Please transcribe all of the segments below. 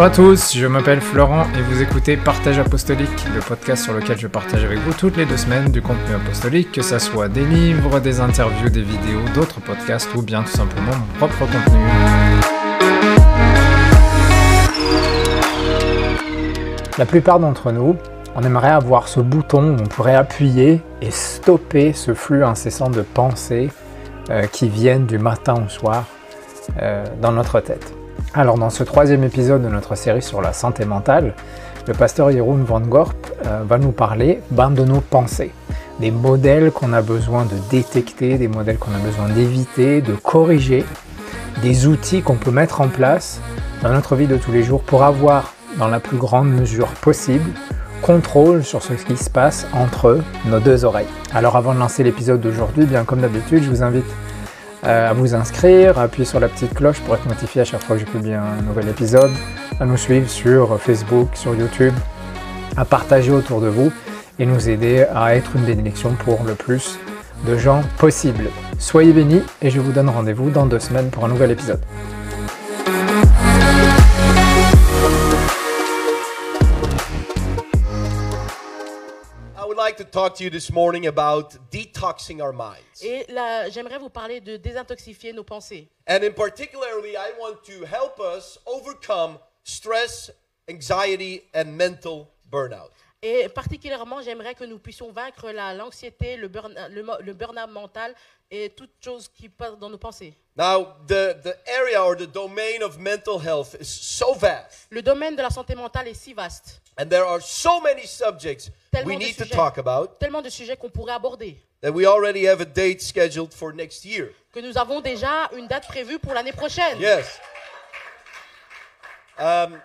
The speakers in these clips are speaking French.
Bonjour à tous, je m'appelle Florent et vous écoutez Partage Apostolique, le podcast sur lequel je partage avec vous toutes les deux semaines du contenu apostolique, que ce soit des livres, des interviews, des vidéos, d'autres podcasts ou bien tout simplement mon propre contenu. La plupart d'entre nous, on aimerait avoir ce bouton où on pourrait appuyer et stopper ce flux incessant de pensées euh, qui viennent du matin au soir euh, dans notre tête. Alors dans ce troisième épisode de notre série sur la santé mentale, le pasteur Jeroen Van Gorp euh, va nous parler ben, de nos pensées, des modèles qu'on a besoin de détecter, des modèles qu'on a besoin d'éviter, de corriger, des outils qu'on peut mettre en place dans notre vie de tous les jours pour avoir dans la plus grande mesure possible contrôle sur ce qui se passe entre nos deux oreilles. Alors avant de lancer l'épisode d'aujourd'hui, bien comme d'habitude, je vous invite à vous inscrire, à appuyer sur la petite cloche pour être notifié à chaque fois que je publie un nouvel épisode, à nous suivre sur Facebook, sur YouTube, à partager autour de vous et nous aider à être une bénédiction pour le plus de gens possible. Soyez bénis et je vous donne rendez-vous dans deux semaines pour un nouvel épisode. To talk to you this morning about detoxing our minds. Et là, j'aimerais vous parler de désintoxifier nos pensées. And in particularly, I want to help us overcome stress, anxiety, and mental burnout. Et particulièrement, j'aimerais que nous puissions vaincre la- l'anxiété, le burn- le burn-out mental et toutes choses qui passent dans nos pensées. Now, the, the area or the domain of mental health is so vast, Le domaine de la santé mentale est si vaste, and there are so many subjects Tellement de need to sujets. talk about tellement de sujets qu'on pourrait aborder, that we already have a date scheduled for next year. que nous avons déjà une date prévue pour l'année prochaine. Yes. Um,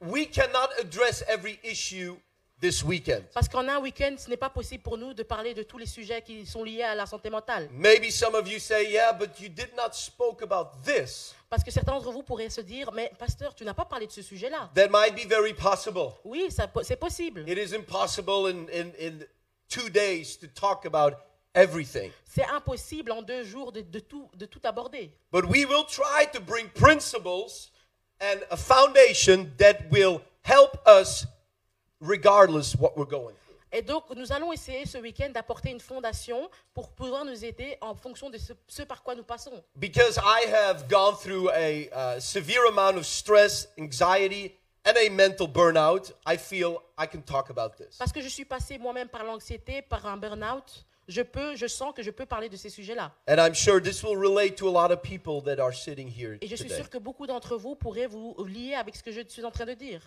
we cannot address every issue this weekend. Parce qu'en un week-end, ce n'est pas possible pour nous de parler de tous les sujets qui sont liés à la santé mentale. Maybe some of you say, yeah, but you did not spoke about this. Parce que certains d'entre vous pourraient se dire, mais pasteur, tu n'as pas parlé de ce sujet-là. That might be very possible. Oui, c'est possible. It is impossible in, in, in two days to talk about everything. C'est impossible en deux jours de, de tout, de tout aborder. But we will try to bring principles and a foundation that will help us regardless what we're going through. Et donc, nous allons essayer ce week-end d'apporter une fondation pour pouvoir nous aider en fonction de ce, ce par quoi nous passons. Because I have gone through a uh, severe amount of stress, anxiety, and a mental burnout, I feel I can talk about this. Parce que je suis passé moi-même par l'anxiété, par un burn-out, je peux, je sens que je peux parler de ces sujets-là. And I'm sure this will relate to a lot of people that are sitting here Et je suis today. sûr que beaucoup d'entre vous pourraient vous lier avec ce que je suis en train de dire.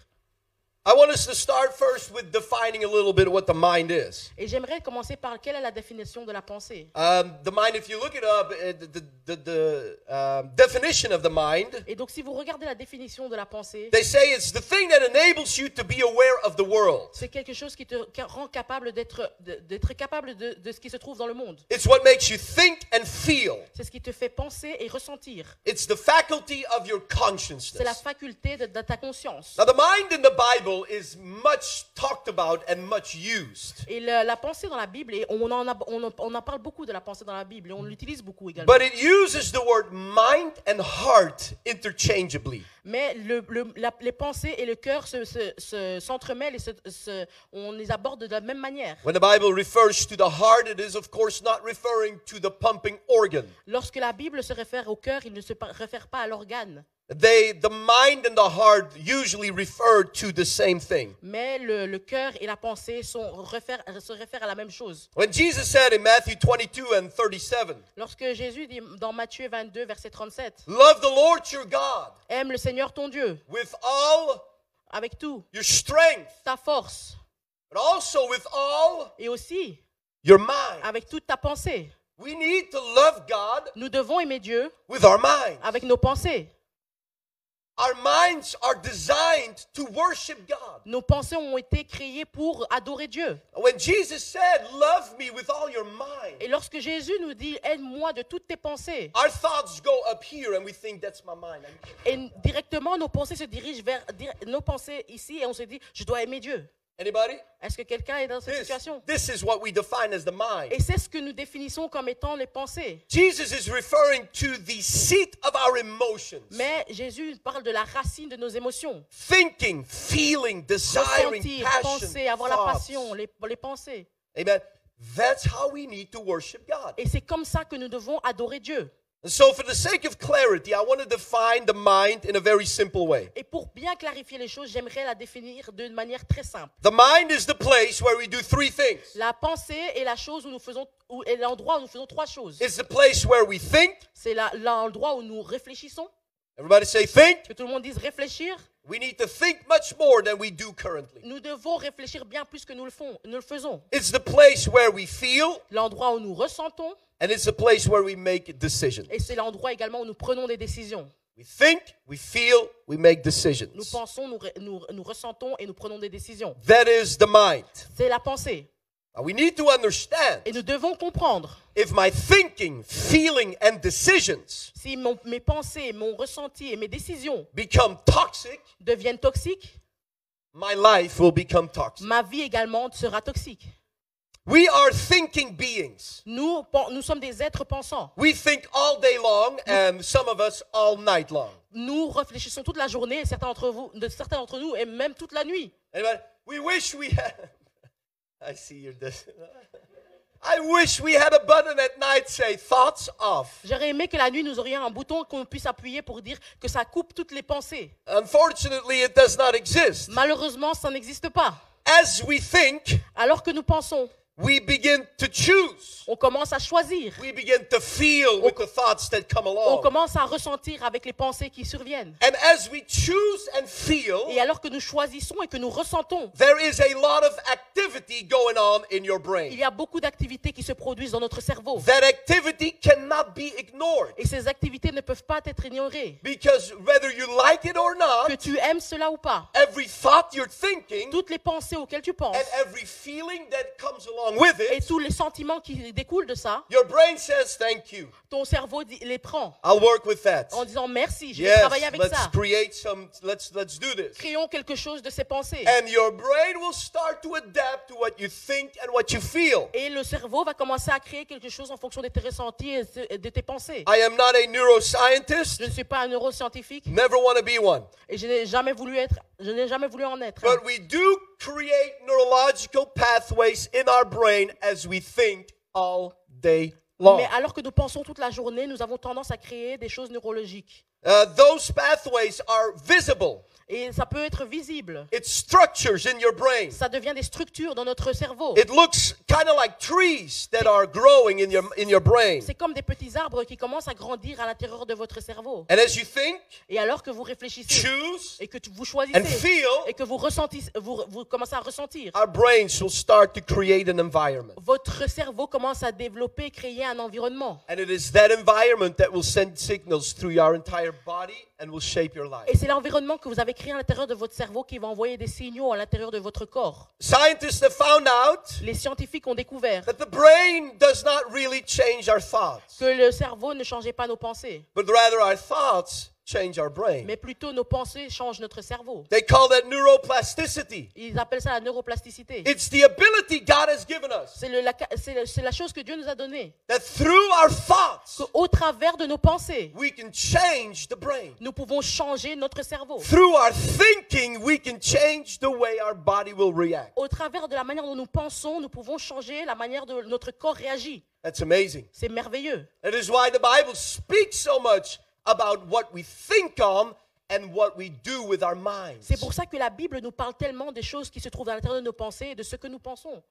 I want us to start first with defining a little bit what the mind is. Et j'aimerais commencer par quelle est la définition de la pensée. Um, the mind, if you look it up, uh, the, the, the um, definition of the mind, Et donc, si vous regardez la définition de la pensée, they say it's the thing that enables you to be aware of the world. c'est quelque chose qui te rend capable d'être d'être capable de, de ce qui se trouve dans le monde. It's what makes you think and feel. C'est ce qui te fait penser et ressentir. It's the faculty of your C'est la consciousness. faculté de, de ta conscience. Now, the mind in the Bible is much talked about and much used. Et la, la pensée dans la Bible, et on en, a- on, on en parle beaucoup de la pensée dans la Bible, et on l'utilise beaucoup également. But it uses the word mind and heart interchangeably. Mais le- le- la- les pensées et le cœur se- se- se- s'entremêlent et se- se- on les aborde de la même manière. When the Bible refers to the heart, it is, of course, not referring to the pumping organ. Lorsque la Bible se réfère au cœur, il ne se réfère pas à l'organe. They, the mind and the heart usually refer to the same thing. Mais le, le cœur et la pensée sont, se réfèrent à la même chose. When Jesus said in Matthew 22 and 37, Lorsque Jésus dit dans Matthieu 22, verset 37, Love the Lord your God Aime le Seigneur ton Dieu with all avec tout, your strength, ta force, but also with all et aussi your mind. avec toute ta pensée. We need to love God Nous devons aimer Dieu with our mind. avec nos pensées. Our minds are designed to worship God. Nos pensées ont été créées pour adorer Dieu. When Jesus said, Love me with all your mind, Et lorsque Jésus nous dit aide-moi de toutes tes pensées, our thoughts go up here and we think, That's my mind. et directement nos pensées se dirigent vers nos pensées ici et on se dit je dois aimer Dieu. Anybody? Est-ce que quelqu'un est dans cette This, situation? this is what we define as the mind. Et c'est ce que nous définissons comme étant les pensées. Jesus is referring to the seat of our emotions. Mais Jésus parle de la racine de nos émotions. Thinking, feeling, desiring, Ressentir, passion, penser, avoir la thoughts. passion, les, les pensées. Amen. That's how we need to worship God. Et c'est comme ça que nous devons adorer Dieu. And so, for the sake of clarity, I want to define the mind in a very simple way. Et pour bien clarifier les choses, j'aimerais la définir d'une manière très simple. The mind is the place where we do three things. La pensée est la chose où nous faisons, où est l'endroit où nous faisons trois choses. It's the place where we think. C'est l'endroit où nous réfléchissons. Everybody say think. Que tout le monde dise réfléchir. We need to think much more than we do currently. Nous devons réfléchir bien plus que nous le, font, nous le faisons. It's the place where we feel, L'endroit où nous ressentons and it's the place where we make decisions. et c'est l'endroit également où nous prenons des décisions. We think, we feel, we make Nous decisions. pensons, nous, nous, nous ressentons et nous prenons des décisions. That is the mind. C'est la pensée. Now, we need to understand Et nous devons comprendre if my thinking, feeling, and decisions si mon- mes pensées, mon ressenti et mes décisions become toxic, deviennent toxiques, my life will become toxic. ma vie également sera toxique. We are thinking beings. Nous, sommes des êtres pensants. We think all day long, and some of us all night long. Nous réfléchissons toute la journée, certains d'entre vous, certains d'entre nous, et même toute la nuit. Anybody? We wish we had. I see your. dis- I wish we had a button at night say thoughts off. J'aurais aimé que la nuit, nous aurions un bouton qu'on puisse appuyer pour dire que ça coupe toutes les pensées. Unfortunately, it does not exist. Malheureusement, ça n'existe pas. As we think, Alors que nous pensons, we begin to choose. on commence à choisir, We begin to feel with the thoughts that come on along. commence à ressentir avec les pensées qui surviennent. And as we choose and feel, Et alors que nous choisissons et que nous ressentons, there is a lot of activity going on in your il brain. y a beaucoup d'activités qui se produisent dans notre cerveau. That activity cannot be ignored Et ces activités ne peuvent pas être ignorées. because whether you like it or Que not, tu aimes cela ou pas, every thought you're thinking toutes les pensées auxquelles tu penses and every feeling that comes along with et tous les sentiments qui découlent de ça, your brain says thank you. ton cerveau dit- les prend I'll work with that. en disant merci, je vais Yes, travailler avec let's ça. create some let's let's do this. Créons quelque chose de ces pensées. And your brain will start to adapt to what you think and what you feel. Et le cerveau va commencer à créer quelque chose en fonction de tes ressentis et de tes pensées. I am not a neuroscientist, Je ne suis pas un neuroscientifique never want to be one. et je n'ai jamais voulu être, je n'ai jamais voulu en être. But we do create neurological pathways in our brain as we think all day long. Mais alors que nous pensons toute la journée, nous avons tendance à créer des choses neurologiques. Uh, those pathways are visible. Et ça peut être visible. It's structures in your brain. Ça devient des structures dans notre cerveau. It looks kind of like trees that are growing in your in your brain. C'est comme des petits arbres qui commencent à grandir à l'intérieur de votre cerveau. And as you think, Et alors que vous réfléchissez choose, et que vous and choisissez feel, et que vous ressentissez, vous, vous commencez à ressentir, our brains will start to create an environment. votre cerveau commence à développer, créer un environnement. And it is that environment that will send signals through your entire body and will shape your life. Et c'est l'environnement que vous avez créé à l'intérieur de votre cerveau qui va envoyer des signaux à l'intérieur de votre corps. Scientists have found out Les scientifiques ont découvert that the brain does not really change our thoughts, que le cerveau ne changeait pas nos pensées, change our brain. mais plutôt nos pensées changent notre cerveau. They call that neuroplasticity. Ils appellent ça la neuroplasticité. It's the ability God has given us C'est le- la, c'est le- c'est la chose que Dieu nous a donnée. that through our thoughts, Qu'au travers de nos pensées, we can change the brain. nous pouvons changer notre cerveau. Through our thinking, we can change the way our body will react. Au travers de la manière dont nous pensons, nous pouvons changer la manière dont notre corps réagit. That's amazing. C'est merveilleux. That is why the Bible speaks so much about what we think on and what we do with our minds. C'est pour ça que la Bible nous parle tellement des choses qui se trouvent à l'intérieur de nos pensées et de ce que nous pensons.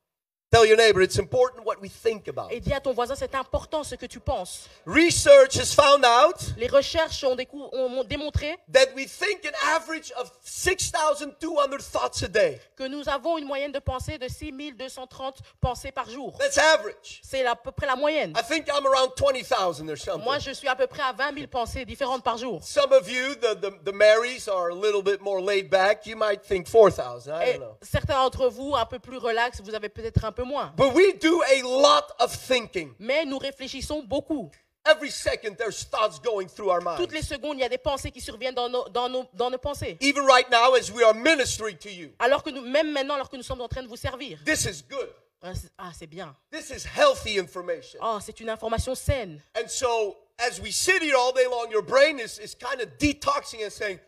Tell your neighbor it's important what we think about. Et dis à ton voisin, c'est important ce que tu penses. Research has found out Les recherches ont, ont démontré that we think an average of 6,200 thoughts a day. que nous avons une moyenne de pensée de 6230 pensées par jour. That's average. C'est à peu près la moyenne. I think I'm around 20,000 or something. Moi, je suis à peu près à 20 000 pensées différentes par jour. Some of you, the, the, the Marys, are a little bit more laid back. You might think 4,000. I don't know. certains d'entre vous, un peu plus relax, vous avez peut-être un peu moins. But we do a lot of thinking. Mais nous réfléchissons beaucoup. Every second, there's thoughts going through our minds. Toutes les secondes, il y a des pensées qui surviennent dans nos, dans nos, dans nos pensées. Even right now, as we are ministering to you, Alors que nous, même maintenant, alors que nous sommes en train de vous servir. this is good. Ah, c'est- Ah, c'est bien. This is healthy information. Oh, c'est une information saine. And so, as we sit here all day long, your brain is, is kind of detoxing and saying,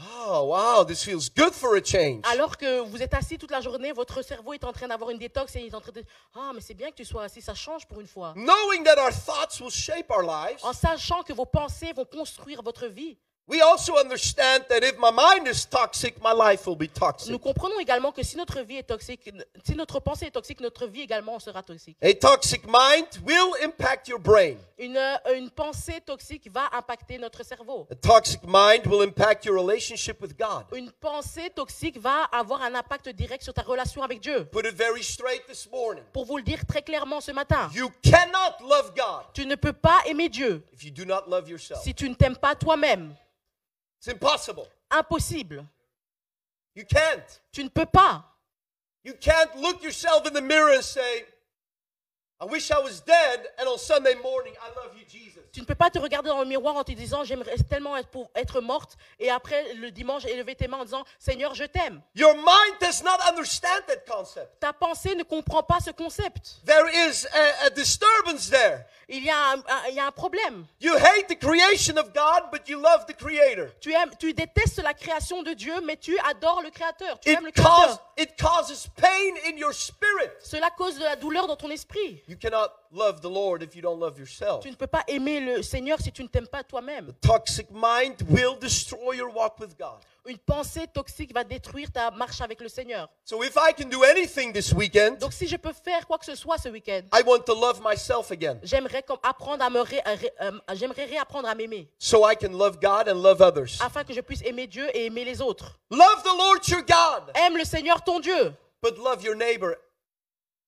Oh, wow, this feels good for a change. Alors que vous êtes assis toute la journée, votre cerveau est en train d'avoir une détox et il est en train de Ah, mais c'est bien que tu sois assis, ça change pour une fois. Knowing that our thoughts will shape our lives, En sachant que vos pensées vont construire votre vie. We also understand that if my mind is toxic, my life will be toxic. Nous comprenons également que si notre vie est toxique, si notre pensée est toxique, notre vie également sera toxique. A toxic mind will impact your brain. Une, une pensée toxique va impacter notre cerveau. A toxic mind will impact your relationship with God. Une pensée toxique va avoir un impact direct sur ta relation avec Dieu. Put it very straight this morning. Pour vous le dire très clairement ce matin, You cannot love God tu ne peux pas aimer Dieu if you do not love yourself. si tu ne t'aimes pas toi-même. It's impossible. Impossible. You can't. Tu ne peux pas. You can't look yourself in the mirror and say, I wish I was dead, and on Sunday morning, I love you, Jesus. Tu ne peux pas te regarder dans le miroir en te disant j'aimerais tellement être, pour être morte et après le dimanche élever tes mains en disant Seigneur je t'aime. Your mind does not understand that concept. Ta pensée ne comprend pas ce concept. There is a, a disturbance there. Il y, a un, un- il y a un problème. You hate the creation of God, but you love the Creator. Tu, aimes, tu détestes la création de Dieu, mais tu adores le Créateur. Tu aimes le It, cause, Créateur. it causes pain in your spirit. Cela cause de la douleur dans ton esprit. You cannot love the Lord if you don't love yourself. Tu ne peux pas aimer le Seigneur si tu ne t'aimes pas toi-même. Toxic mind will destroy your walk with God. Une pensée toxique va détruire ta marche avec le Seigneur. So if I can do anything this weekend, Donc si je peux faire quoi que ce soit ce week-end, I want to love myself again j'aimerais comme apprendre à me ré- à ré- euh, j'aimerais réapprendre à m'aimer so I can love God and love others. afin que je puisse aimer Dieu et aimer les autres. Love the Lord your God, Aime le Seigneur ton Dieu, but love your neighbor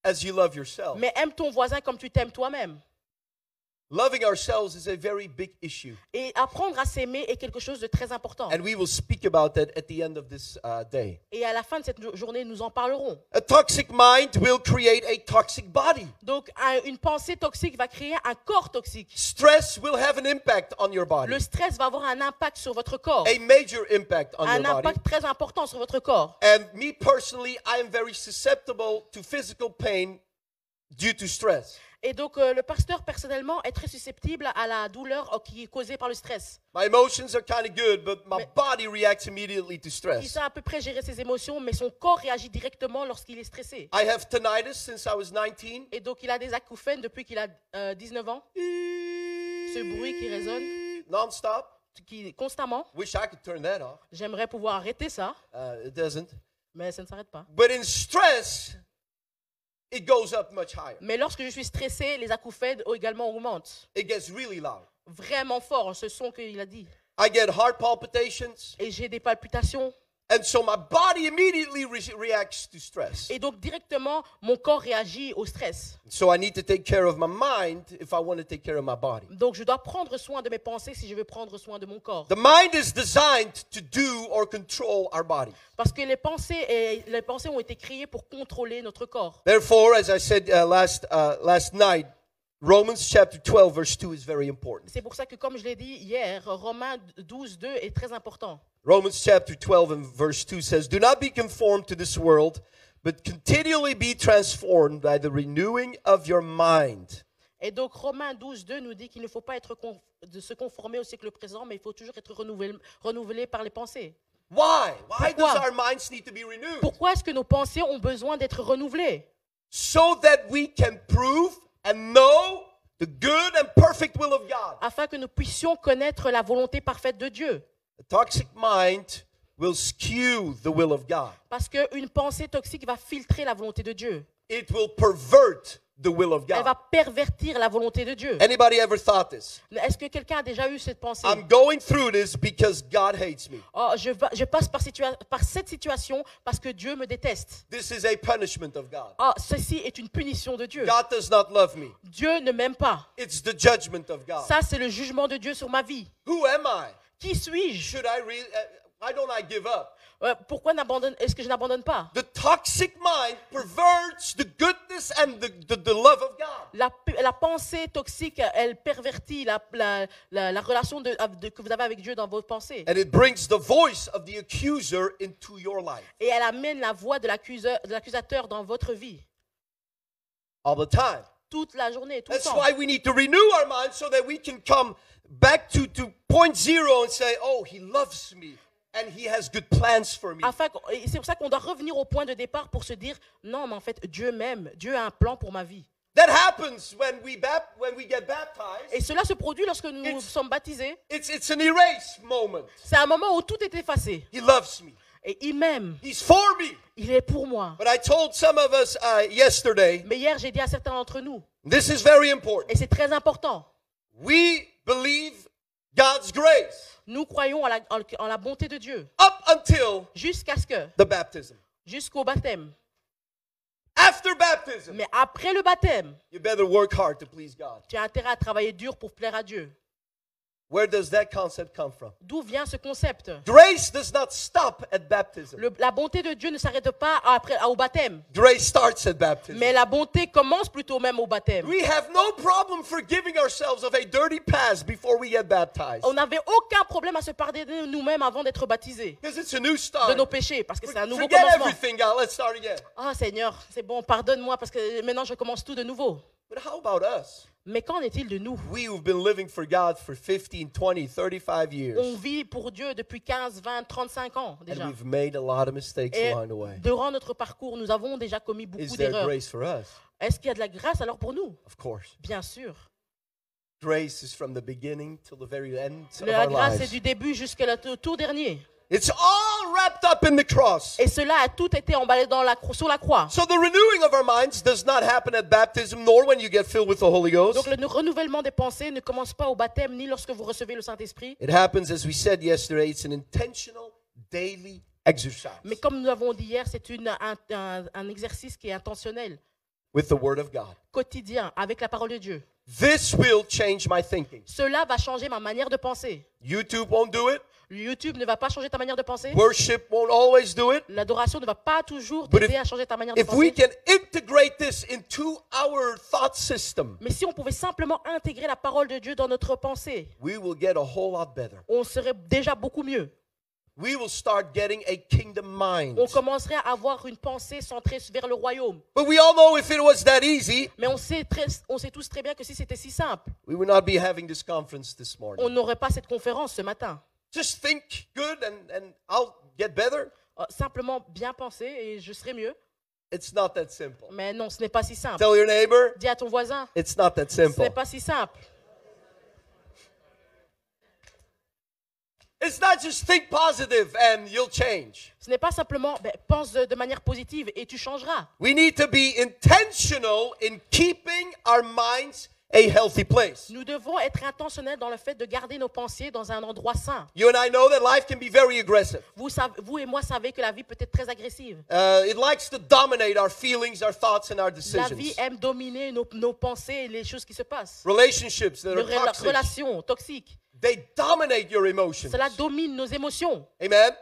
as you love yourself. mais aime ton voisin comme tu t'aimes toi-même. Loving ourselves is a very big issue. Et apprendre à s'aimer est quelque chose de très important. And we will speak about that at the end of this uh, day. Et à la fin de cette jo- journée, nous en parlerons. A toxic mind will create a toxic body. Donc un- une pensée toxique va créer un corps toxique. Stress will have an impact on your body, Le stress va avoir un impact sur votre corps, a major impact on un your body. impact très important sur votre corps. And me personally, I am very susceptible to physical pain due to stress. Et donc euh, le pasteur personnellement est très susceptible à la douleur euh, qui est causée par le stress. My emotions are kind of good, but my Mais- body reacts immediately to Il stress. sait à peu près gérer ses émotions, mais son corps réagit directement lorsqu'il est stressé. I have tinnitus since I was 19. Et donc il a des acouphènes depuis qu'il a euh, 19 ans, Ce bruit qui résonne. Non-stop. qui constamment. Wish I could turn that off. J'aimerais pouvoir arrêter ça, Uh, it doesn't. mais ça ne s'arrête pas. But in stress, it goes up much higher. Mais lorsque je suis stressé, les acouphènes également augmentent. It gets really loud. Vraiment fort, ce son qu'il a dit. I get heart palpitations. Et j'ai des palpitations. And so my body immediately re- reacts to stress. Et donc directement, mon corps réagit au stress. So I need to take care of my mind if I want to take care of my body. Donc je dois prendre soin de mes pensées si je veux prendre soin de mon corps. The mind is designed to do or control our body. Parce que les pensées, et, les pensées ont été créées pour contrôler notre corps. Therefore, as I said uh, last uh, last night, Romans chapter 12 verse 2 is very important. C'est pour ça que, comme je l'ai dit hier, Romains 12, 2 est très important. Romans chapter 12 and verse 2 says, "Do not be conformed to this world, but continually be transformed by the renewing of your mind." Et donc Romains 12, 2 nous dit qu'il ne faut pas être con- de se conformer au siècle présent, mais il faut toujours être renouvelé, renouvelé par les pensées. Why? Why Pourquoi? does our minds need to be renewed? Pourquoi est-ce que nos pensées ont besoin d'être renouvelées? So that we can prove and know the good and perfect will of God. Afin que nous puissions connaître la volonté parfaite de Dieu. A toxic mind will skew the will of God. Parce qu'une pensée toxique va filtrer la volonté de Dieu. It will pervert the will of Elle va God. pervertir la volonté de Dieu. Anybody ever thought this? Est-ce que quelqu'un a déjà eu cette pensée? I'm going through this because God hates me. Oh, je, va- je passe par, situa- par cette situation parce que Dieu me déteste. This is a punishment of God. Oh, ceci est une punition de Dieu. God does not love me. Dieu ne m'aime pas. It's the judgment of God. Ça, c'est le jugement de Dieu sur ma vie. Who am I? Qui suis-je? Should I really? Uh, why don't I give up? Euh, pourquoi n'abandonne est-ce que je n'abandonne pas? The toxic mind perverts the goodness and the, the, the love of God. la, pensée toxique, elle pervertit la, la, la, la relation de- de- que vous avez avec Dieu dans vos pensées. And it brings the voice of the accuser into your life Et elle amène la voix de l'accuseur- de l'accusateur dans votre vie. all the time. Toute la journée, tout le That's temps. why we need to renew our minds so that we can come back to, to point zero and say, oh, he loves me and he has good plans for me. Afin et c'est pour ça qu'on doit revenir au point de départ pour se dire non, mais en fait, Dieu m'aime. Dieu a un plan pour ma vie. That happens when we, bap- when we get baptized. Et cela se produit lorsque nous It's- sommes baptisés. It's, it's an erase moment. C'est un moment où tout est effacé. He loves me. Et il m'aime. He's for me. Il est pour moi. But I told some of us uh, yesterday, Mais hier, j'ai dit à certains d'entre nous, this is very important. et c'est très important, We believe God's grace nous croyons en la, en- en la bonté de Dieu up until jusqu'à ce que, the baptism. jusqu'au baptême. After baptism, Mais après le baptême, you better work hard to please God. tu as intérêt à travailler dur pour plaire à Dieu. Where does that concept come from? D'où vient ce concept? Grace does not stop at baptism. Le- La bonté de Dieu ne s'arrête pas après, au baptême. Grace starts at baptism. Mais la bonté commence plutôt même au baptême. We have no problem forgiving ourselves of a dirty past before we get baptized. On n'avait aucun problème à se pardonner nous-mêmes avant d'être baptisés Because it's a new de start. nos péchés, parce que c'est un nouveau Forget commencement. everything, God. Let's start again. Ah Seigneur, c'est bon, pardonne-moi parce que maintenant je commence tout de nouveau. But how about us? Mais qu'en est-il de nous? Been living for God for 15, 20, 35 On years. vit pour Dieu depuis 15, 20, 35 ans And déjà. we've made a lot of mistakes Et along the way. durant notre parcours, nous avons déjà commis Is beaucoup d'erreurs. Est-ce qu'il y a de la grâce alors pour nous? Of course. Bien sûr. Grace is from the beginning till the very end La grâce est du début jusqu'à tout dernier. It's all wrapped up in the cross. Et cela a tout été emballé dans la, sur la croix. So the renewing of our minds does not happen at baptism nor when you get filled with the Holy Ghost. Donc le renouvellement des pensées ne commence pas au baptême ni lorsque vous recevez le Saint-Esprit. It happens, as we said yesterday, it's an intentional daily exercise Mais comme nous l'avons dit hier, c'est une- un, un- un exercice qui est intentionnel, with the Word of God. quotidien, avec la parole de Dieu. This will change my thinking. Cela va changer ma manière de penser. YouTube won't do it. YouTube ne va pas changer ta manière de penser. Worship won't always do it. L'adoration ne va pas toujours t'aider à changer ta manière de If we penser. can integrate this into our thought system, Mais si on pouvait simplement intégrer la parole de Dieu dans notre pensée, we will get a whole lot better. on serait déjà beaucoup mieux. We will start getting a kingdom mind. On commencerait à avoir une pensée centrée vers le royaume. But we all know if it was that easy, Mais on sait, très- on sait tous très bien que si c'était si simple, we would not be having this conference this on n'aurait pas cette conférence ce matin. Just think good and, and I'll get better. Euh, Simplement bien penser et je serai mieux. It's not that simple. Mais non, ce n'est pas si simple. Tell your neighbor, Dis à ton voisin, it's not that ce simple. n'est pas si simple. It's not just think positive and you'll change. Ce n'est pas simplement ben, pense de, de manière positive et tu changeras. We need to be intentional in keeping our minds a healthy place. Nous devons être intentionnels dans le fait de garder nos pensées dans un endroit sain. You and I know that life can be very aggressive. Vous, savez- vous et moi savez que la vie peut être très agressive. Uh, it likes to dominate our feelings, our thoughts, and our La decisions. vie aime dominer nos, nos pensées et les choses qui se passent. Relationships that are toxic, relations toxiques, they dominate your emotions. cela domine nos émotions. Amen.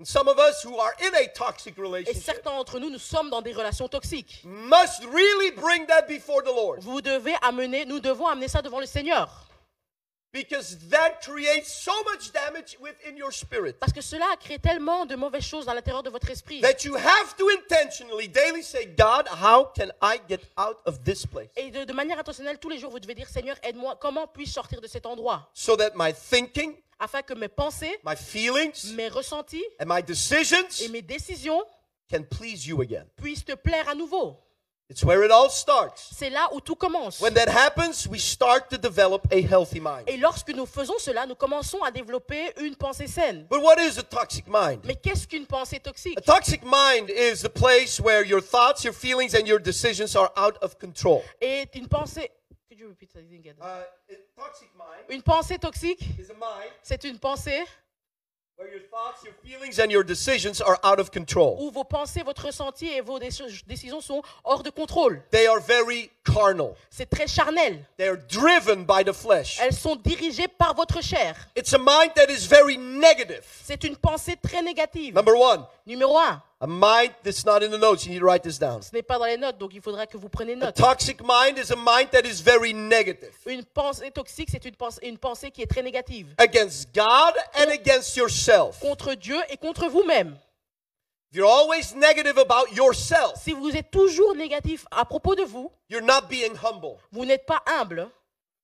And some of us who are in a toxic Et relationship certains d'entre nous, nous sommes dans des relations toxiques. must really bring that before the Lord Vous devez amener, nous devons amener ça devant le Seigneur. because that creates so much damage within your spirit Parce que cela a créé tellement de mauvaises choses à l'intérieur de votre esprit. that you have to intentionally daily say, God, how can I get out of this place? Et de, de manière intentionnelle, tous les jours, vous devez dire, Seigneur, aide-moi, comment puis-je sortir de cet endroit? So that my thinking, Afin que mes pensées, my feelings, mes ressentis and my et decisions mes décisions can please you again? puissent te plaire à nouveau. It's where it all starts. C'est là où tout commence. When that happens, we start to develop a healthy mind. Et lorsque nous faisons cela, nous commençons à développer une pensée saine. But what is a toxic mind? Mais qu'est-ce qu'une pensée toxique? A toxic mind is the place where your thoughts, your feelings, and your decisions are out of control. Et une pensée... You repeat? Uh, a toxic mind Une pensée toxique, is a mind c'est une pensée where your thoughts, your feelings, and your decisions are out of control. où vos pensées, votre ressenti et vos déci- décisions sont hors de contrôle. They are very carnal. C'est très charnel. They are driven by the flesh. Elles sont dirigées par votre chair. It's a mind that is very negative. C'est une pensée très négative. Number one, Numéro un, a mind that's not in the notes. You need to write this down. ce n'est pas dans les notes, donc il faudra que vous preniez A note. toxic mind is a mind that is very negative Une pensée toxique, c'est une pensée, une pensée qui est très négative. against God and against yourself. Contre Dieu et contre vous-même. You're always negative about yourself, Si vous êtes toujours négatif à propos de vous, you're not being humble. vous n'êtes pas humble,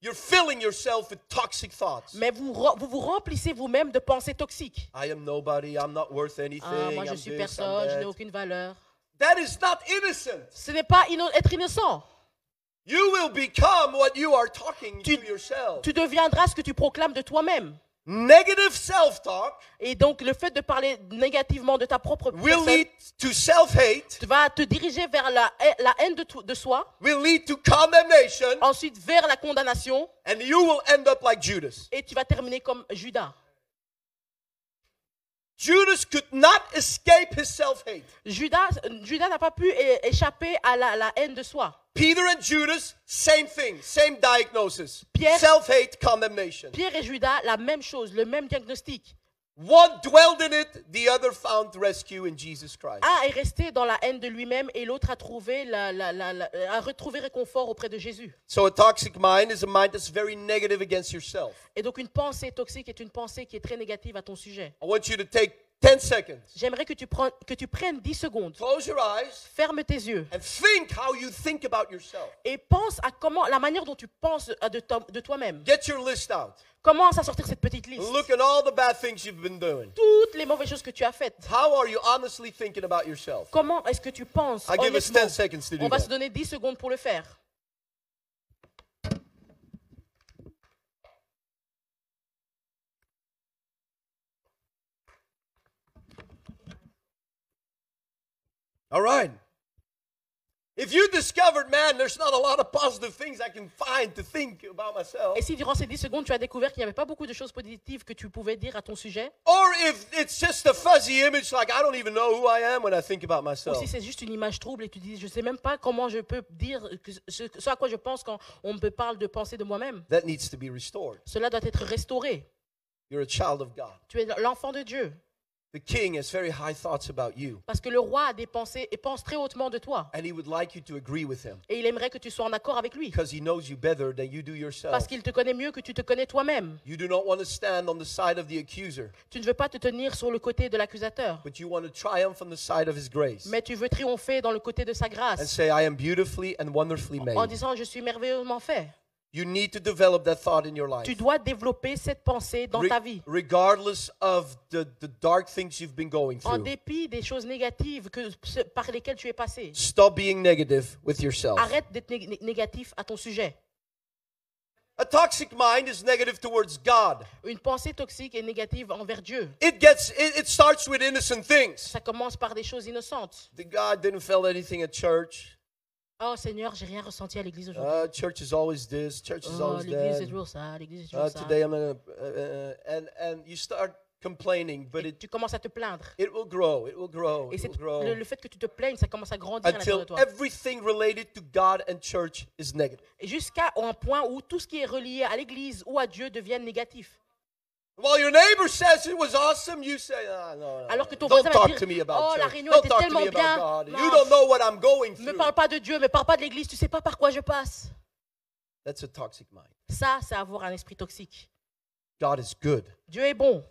You're filling yourself with toxic thoughts. mais vous vous, vous remplissez vous-même de pensées toxiques. I am nobody. I'm not worth Ah, anything. moi je I'm suis this, personne, je n'ai that. aucune valeur. That is not innocent. Ce n'est pas inno- être innocent. You will become what you are talking Tu- to yourself. Tu deviendras ce que tu proclames de toi-même. Negative self-talk Et donc le fait de parler négativement de ta propre will personne lead to self-hate, va te diriger vers la, haine- la haine de, soi, will lead to condemnation, ensuite vers la condamnation, and you will end up like Judas. et tu vas terminer comme Judas. Judas could not escape his self-hate. Judas, Judas n'a pas pu échapper à la, la haine de soi. Peter and Judas, same thing, same diagnosis. Pierre- Self-hate, condemnation. Pierre et Judas, la même chose, le même diagnostic. One dwelled in it, the other found rescue in Jesus Christ. Un est resté dans la haine de lui-même et l'autre a trouvé la, la- la- la- a retrouvé réconfort auprès de Jésus. So a toxic mind is a mind that's very negative against yourself. Et donc une pensée toxique est une pensée qui est très négative à ton sujet. I want you to take 10 seconds. J'aimerais que tu, prennes- que tu prennes 10 secondes, Close your eyes ferme tes yeux and think how you think about yourself. et pense à comment la manière dont tu penses à de, toi- de toi-même. Get your list out. Commence à sortir cette petite liste. Look at all the bad things you've been doing. Toutes les mauvaises choses que tu as faites. How are you honestly thinking about yourself? Comment est-ce que tu penses give us honnêtement? 10 seconds to do On va se donner 10 secondes pour le faire. All right. If you discovered, man, there's not a lot of positive things I can find to think about myself, Et si durant ces 10 secondes, tu as découvert qu'il n'y avait pas beaucoup de choses positives que tu pouvais dire à ton sujet, or if it's just a fuzzy image, like I don't even know who I am when I think about ou si c'est juste une image trouble et tu dis, je ne sais même pas comment je peux dire ce, ce à quoi je pense quand on me parle de penser de moi-même, that needs to be restored. cela doit être restauré. You're a child of God. Tu es l'enfant de Dieu. The king has very high thoughts about you, Parce que le roi a des pensées et pense très hautement de toi. and he would like you to agree with him Et il aimerait que tu sois en accord avec lui. because he knows you better than you do yourself. Parce qu'il te connaît mieux que tu te connais toi-même. You do not want to stand on the side of the accuser, Tu ne veux pas te tenir sur le côté de l'accusateur. but you want to triumph on the side of his grace Mais tu veux triompher dans le côté de sa and grâce. say, I am beautifully and wonderfully En made. disant, je suis merveilleusement fait. You need to develop that thought in your life. Tu dois développer cette pensée dans Re- ta vie. regardless of the, the dark things you've been going through. En dépit des choses négatives que, par lesquelles tu es passé. Stop being negative with yourself. Arrête d'être né- né- négatif à ton sujet. A toxic mind is negative towards God. Une pensée toxique est négative envers Dieu. It gets it, it starts with innocent things. Ça commence par des choses innocentes. The God didn't feel anything at church. Oh Seigneur, j'ai rien ressenti à l'église aujourd'hui. Uh, church is always this. Church is Oh, always l'église est toujours ça, l'église est Uh, toujours ça. today I'm gonna uh, uh, and and you start complaining, but Et it tu commences à te plaindre. it will grow. It will grow. Et It grow le, le fait que tu te plaignes, ça commence à grandir à l'intérieur de until toi. everything related to God and church is negative. Et jusqu'à un point où tout ce qui est relié à l'église ou à Dieu devient négatif. Alors que ton voisin va dire, to me about oh, la réunion Don't était talk to tellement me bien. about God. Non. You don't know what I'm going Ne me through. parle pas de Dieu, me parle pas de l'église, tu sais pas par quoi je passe. That's a toxic mind. Ça, c'est avoir un esprit toxique. God is good. Dieu est bon.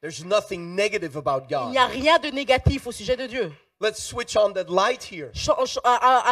There's nothing negative about Il n'y a God. rien de négatif au sujet de Dieu. Let's switch on that light here.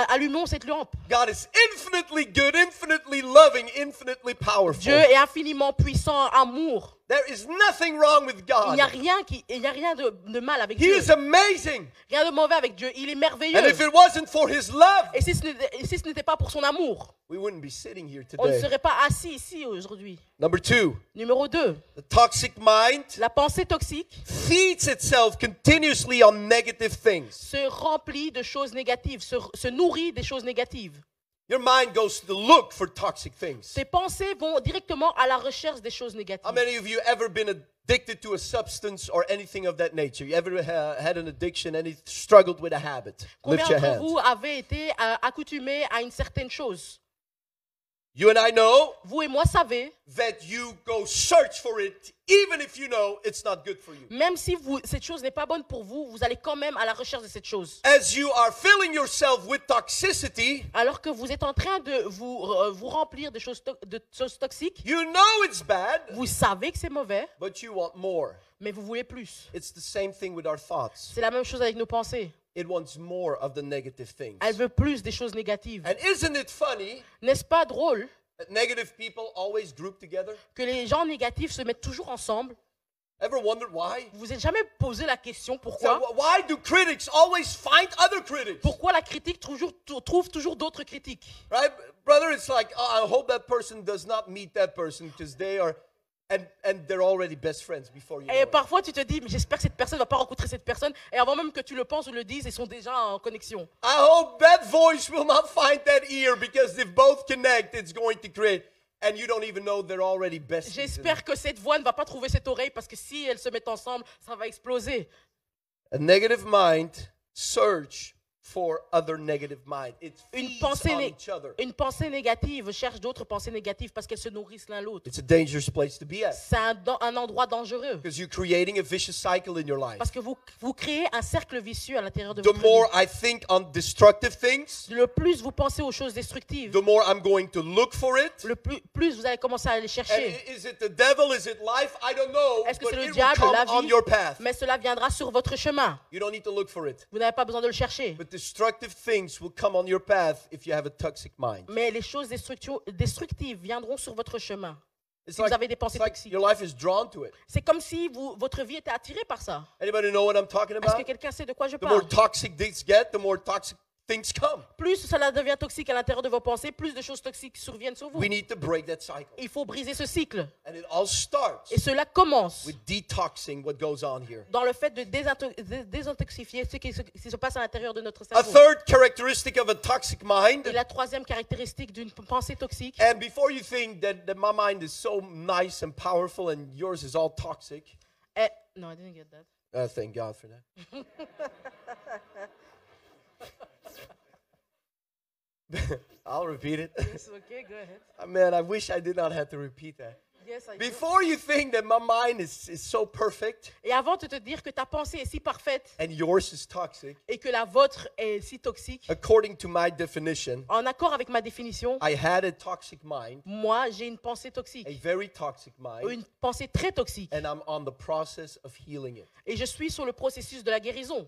Allumons cette lampe. God is infinitely good, infinitely loving, infinitely powerful. Dieu est infiniment puissant, amour. There is nothing wrong with Il God. n'y a rien, qui, il n'y a rien de, de mal avec He Dieu. is amazing. Rien de mauvais avec Dieu. Il est merveilleux. And if it wasn't for His love, Et si ce n'était pas pour son amour, we wouldn't be sitting here on ne today. serait pas assis ici aujourd'hui. Number two, Numéro 2. the toxic mind La pensée toxique feeds itself continuously on negative things. se remplit de choses négatives, se, se nourrit des choses négatives. Your mind goes to look for toxic things. Tes pensées vont directement à la recherche des choses How many of you ever been addicted to a substance or anything of that nature? You ever ha- had an addiction, any struggled with a habit? Combien d'entre vous avez été euh, accoutumés à une certaine chose You and I know Vous et moi savez, that you go search for it even if you know it's not good for you. même si vous, cette chose n'est pas bonne pour vous, vous allez quand même à la recherche de cette chose. As you are filling yourself with toxicity, Alors que vous êtes en train de vous, euh, vous remplir de choses, to- de choses toxiques, you know it's bad, vous savez que c'est mauvais, but you want more. mais vous voulez plus. It's the same thing with our thoughts. C'est la même chose avec nos pensées. It wants more of the negative things. Elle veut plus des choses négatives. And isn't it funny N'est-ce pas drôle that negative people always group together? que les gens négatifs se mettent toujours ensemble Ever wondered why? Vous vous êtes jamais posé la question pourquoi wh- why do critics always find other critics? Pourquoi la critique toujours, trouve toujours d'autres critiques Right? Brother, it's like, oh, I hope that person does not meet that person because they are, and, and they're already best friends before you Et it. parfois tu te dis, mais j'espère que cette personne ne va pas rencontrer cette personne. Et avant même que tu le penses ou le dises, ils sont déjà en connexion. I hope that voice will not find that ear because if both connect, it's going to create, and you don't even know they're already besties. J'espère que cette voix ne va pas trouver cette oreille parce que si elles se mettent ensemble, ça va exploser. A negative mind search for other negative mind. It Une pensée, on né- each other. une pensée négative cherche d'autres pensées négatives parce qu'elles se nourrissent l'un l'autre. It's a dangerous place to be at C'est un, endroit dangereux because you're creating a vicious cycle in your life. parce que vous, vous créez un cercle vicieux à l'intérieur de The votre more vie. I think on destructive things, Le plus vous pensez aux choses destructives, the more I'm going to look for it. le plus, plus vous allez commencer à les And chercher. i- is it the devil? Is it life? I don't know. Est-ce que c'est le diable, la vie? Mais cela viendra sur votre chemin. You don't need to look for it. Vous n'avez pas besoin de le chercher. But destructive things will come on your path if you have a toxic mind. Mais les choses destructives viendront sur votre chemin. Si vous avez des pensées like toxiques. your life is drawn to it. C'est comme si vous, votre vie était attirée par ça. Anybody know what I'm talking Est-ce que about? quelqu'un sait de quoi je The more parle? toxic things get, the more toxic things come. Plus cela devient toxique à l'intérieur de vos pensées, plus de choses toxiques surviennent sur vous. We need to break that cycle. Il faut briser ce cycle. And it all starts Et cela commence with detoxing what goes on here. dans le fait de désinto- dé- désintoxifier ce qui se, qui se passe à l'intérieur de notre A cerveau. third characteristic of a toxic mind, Et la troisième caractéristique d'une pensée toxique, and before you think that, that my mind is so nice and powerful and yours is all toxic, est... Non, I didn't get that. uh, thank God for that. I'll repeat it. It's okay, go ahead. Man, I wish I did not have to repeat that. Yes, I do. Before you think that my mind is, is so perfect Et avant de te dire que ta pensée est si parfaite and yours is toxic, et que la vôtre est si toxique, according to my definition, en accord avec ma définition, I had a toxic mind, moi j'ai une pensée a toxique, very toxic mind, une pensée très toxique. and I'm on the process of healing it. Et je suis sur le processus de la guérison.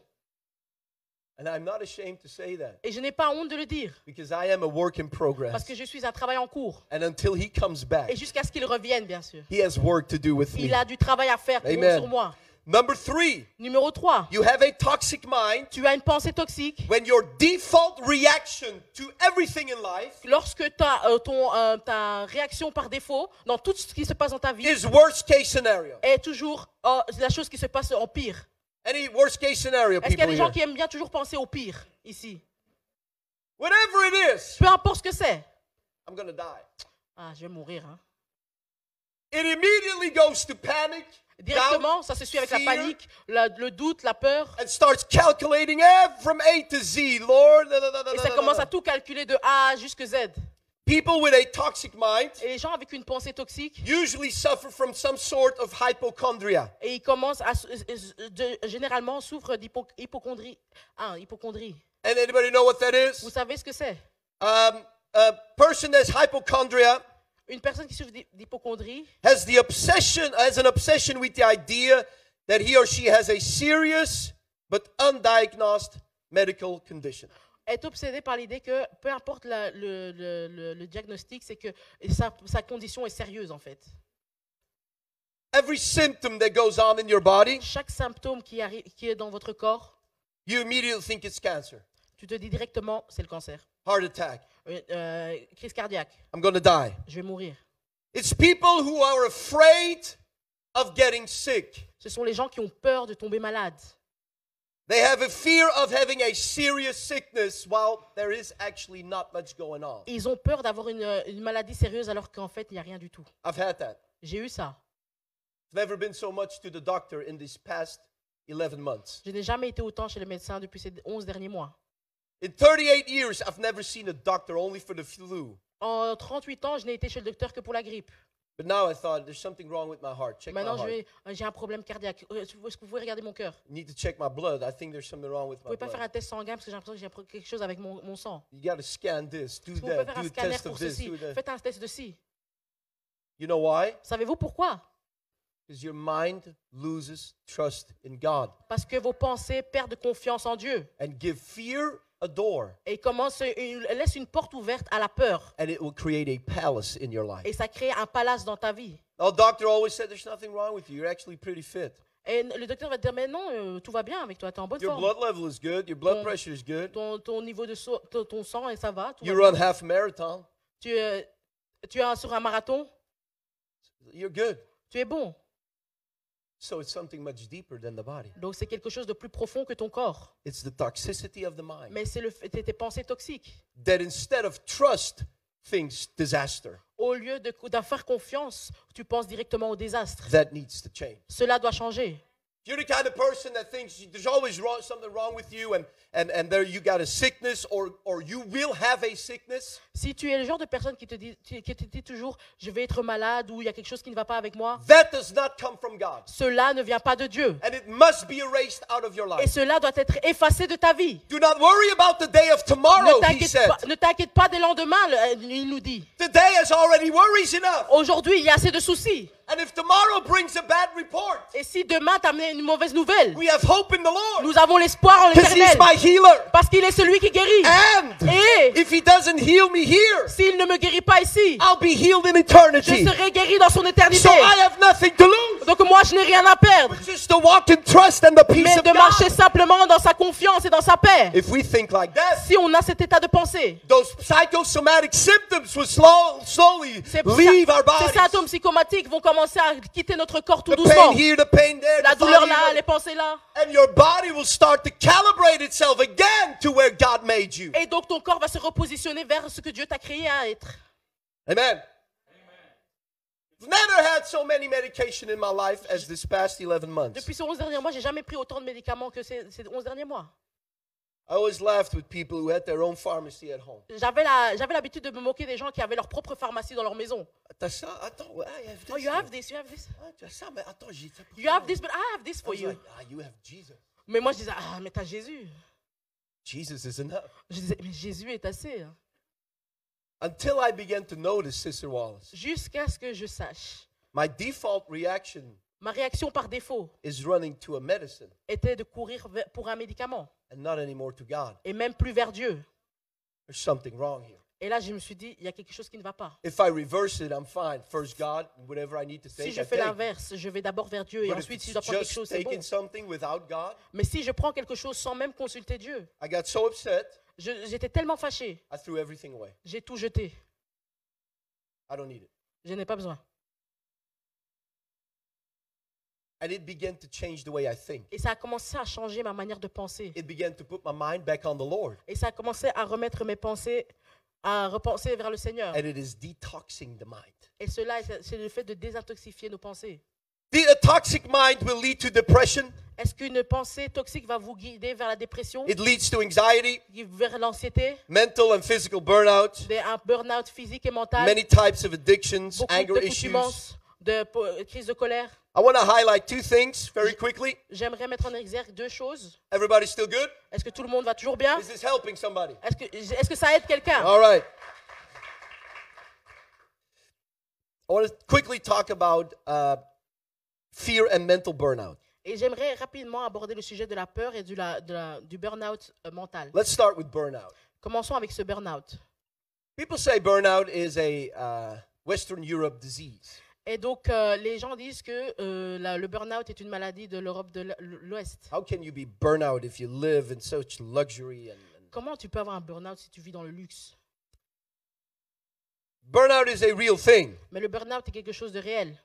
And I'm not ashamed to say that Et je n'ai pas honte de le dire, because I am a work in parce progress. que je suis un travail en cours. And until he comes back, Et jusqu'à ce qu'il revienne, bien sûr. he has work to do with me. Il a du travail à faire pour Amen. sur moi. Number three, Numéro 3, you have a toxic mind tu as une pensée toxique when your default reaction to everything in life lorsque ta, euh, ton, euh, ta réaction par défaut dans tout ce qui se passe dans ta vie is worst case scenario. est toujours euh, la chose qui se passe en pire. Any worst case scenario, Est-ce qu'il y a des gens here? qui aiment bien toujours penser au pire ici? Whatever it is, Peu importe ce que c'est. I'm die. Ah, je vais mourir. hein. It immediately goes to panic, Directement, doubt, ça se suit avec la panique, la- le doute, la peur. and starts calculating ev- from A to Z. Lord, da, da, da, da, Et ça commence à tout calculer de A jusqu'à Z. People with a toxic mind Et les gens avec une pensée toxique, usually suffer from some sort of hypochondria. et ils commencent à, de- généralement souffrent d'hypochondrie. Ah, hypochondrie. And anybody know what that is? Vous savez ce que c'est Um, a person that's hypochondria Une personne qui souffre d'hypochondrie has the obsession has an obsession with the idea that he or she has a serious but undiagnosed medical condition. Est obsédée par l'idée que peu importe la- le, le- le- le diagnostic, c'est que sa, sa condition est sérieuse en fait. Every symptom that goes on in your body, Chaque symptôme qui, arrive, qui est dans votre corps, you immediately think it's cancer, tu te dis directement c'est le cancer. heart attack, Euh, euh, crise cardiaque, I'm die. je vais mourir. It's people who are afraid of getting sick. Ce sont les gens qui ont peur de tomber malade. They have a fear of having a serious sickness while there is actually not much going on. Ils ont peur d'avoir une, une maladie sérieuse alors qu'en fait, il n'y a rien du tout. I've had that. J'ai eu ça. I've never been so much to the doctor in these past 11 months. Je n'ai jamais été autant chez le médecin depuis ces 11 derniers mois. In 38 years, I've never seen a doctor only for the flu. En 38 ans, je n'ai été chez le docteur que pour la grippe. But now I thought there's something wrong with my heart. Check my Maintenant, je heart. euh, j'ai un problème cardiaque. Euh, Est-ce que vous pouvez regarder mon cœur? Need to check my blood. I think there's something wrong with Vous my pouvez pas faire un blood. test sanguin parce que j'ai l'impression que j'ai un pro- quelque chose avec mon, mon sang. You got to scan this, do Vous pouvez that, faire do a scanner test pour of this, ceci. do that. Faites un test de ci. You know why? Savez-vous pourquoi? Your mind loses trust in God Parce que vos pensées perdent confiance en Dieu and give fear a door, et commencent, ils laissent une porte ouverte à la peur. and it will create a palace in your life. Et ça crée un palace dans ta vie. Now, doctor always said there's nothing wrong with you. You're actually pretty fit. Et le docteur va te dire, mais non, euh, tout va bien avec toi, tu es en bonne Your forme. blood level is good. Your blood Ton- pressure is good. Ton, ton niveau de so- ton, ton sang, et ça va. tout va You bien. run half marathon. Tu, es- tu es sur un marathon, You're good. tu es bon. So it's something much deeper than the body. Donc c'est quelque chose de plus profond que ton corps. It's the toxicity of the mind Mais c'est le fait- tes tes pensées toxiques. that instead of trust thinks disaster. Au lieu de, de faire confiance, tu penses directement au désastre. That needs to change. Cela doit changer. If you're the kind of person that thinks there's always wrong, something wrong with you and, and, and there you got a sickness or, or you will have a sickness, Si tu es le genre de personne qui te dit, qui te dit toujours je vais être malade ou il y a quelque chose qui ne va pas avec moi, that does not come from God. cela ne vient pas de Dieu. And it must be erased out of your Et life. cela doit être effacé de ta vie. Do not worry about the day of Ne tomorrow, he t'inquiète said. pas, ne t'inquiète pas des lendemains, le- il nous dit. Today has already worries enough. Aujourd'hui, il y a assez de soucis. And if tomorrow brings a bad report, Et si demain t'amène une mauvaise nouvelle, we have hope in the Lord. nous avons l'espoir en l'éternel. my healer. Parce qu'il est celui qui guérit. And Et if he doesn't heal me here, s'il ne me guérit pas ici, I'll be healed in je eternity. serai guéri dans son éternité. So I have nothing to lose. Donc moi, je n'ai rien à perdre. Just to walk in trust and the peace Mais of de marcher God. simplement dans sa confiance et dans sa paix. If we think like that, Si on a cet état de pensée, those psychosomatic symptoms will slow, slowly ces, leave our ces bodies. symptômes psychomatiques vont commencer à quitter notre corps tout The doucement. pain here, the pain there, La douleur là, les pensées là. and your body will start to calibrate itself again to where God made you. Et donc ton corps va se repositionner vers ce que Dieu t'a créé à être. Amen. Never had so many medication in my life as this past 11 months. Depuis ces 11 derniers mois, j'ai jamais pris autant de médicaments que ces, ces 11 derniers mois. J'avais l'habitude de me moquer des gens qui avaient leur propre pharmacie dans leur maison. Attends, ça, attends, ouais, I have this Oh, you have this, you have this? Attends, ça, mais attends, j'ai ça pour You toi. have this, but I have this for you. like, ah, you have Jesus. Mais moi, je disais, ah, mais t'as Jésus. Jesus is enough. Je disais, mais Jésus est assez. hein. Until I began to notice, Sister Wallace, Jusqu'à ce que je sache. my default reaction Ma réaction par défaut is running to a medicine était de courir pour un médicament and not anymore to God. et même plus vers Dieu. There's something wrong here. Et là, je me suis dit, il y a quelque chose qui ne va pas. If I reverse it, I'm fine. First God, whatever I need to Si je I fais take. l'inverse, je vais d'abord vers Dieu et But if ensuite, si je it's dois prendre quelque just chose, c'est bon. taking something without God, Mais si je prends quelque chose sans même consulter Dieu, I got so upset, je- j'étais tellement fâché, I threw everything away. j'ai tout jeté. I don't need it. Je n'ai pas besoin. And it began to change the way I think. Et ça a commencé à changer ma manière de penser. It began to put my mind back on the Lord. Et ça a commencé à remettre mes pensées, à repenser vers le Seigneur. And it is detoxing the mind. Et cela, c'est le fait de désintoxifier nos pensées. The, toxic mind will lead to depression. Est-ce qu'une pensée toxique va vous guider vers la dépression, It leads to anxiety, vers l'anxiété, mental and physical burnout, des- un burn-out physique et mental, many types of addictions, beaucoup anger de issues. de euh, crise de colère I want to highlight two things very quickly. J'aimerais mettre en exergue deux choses. Everybody still good? Est-ce que tout le monde va toujours bien Is this helping somebody? Est-ce que, est-ce que ça aide quelqu'un All right. I want to quickly talk about uh, fear and mental burnout. Et j'aimerais rapidement aborder le sujet de la peur et du, la- de la- du burn-out euh, mental. Let's start with burnout. Commençons avec ce burn-out. People say burnout is a uh, Western Europe disease. Et donc, euh, les gens disent que euh, la- le burn-out est une maladie de l'Europe de l'Ouest. How can you be burnout if you live in such luxury? And, and Comment tu peux avoir un burn-out si tu vis dans le luxe? Burnout is a real thing. Mais le burn-out est quelque chose de réel.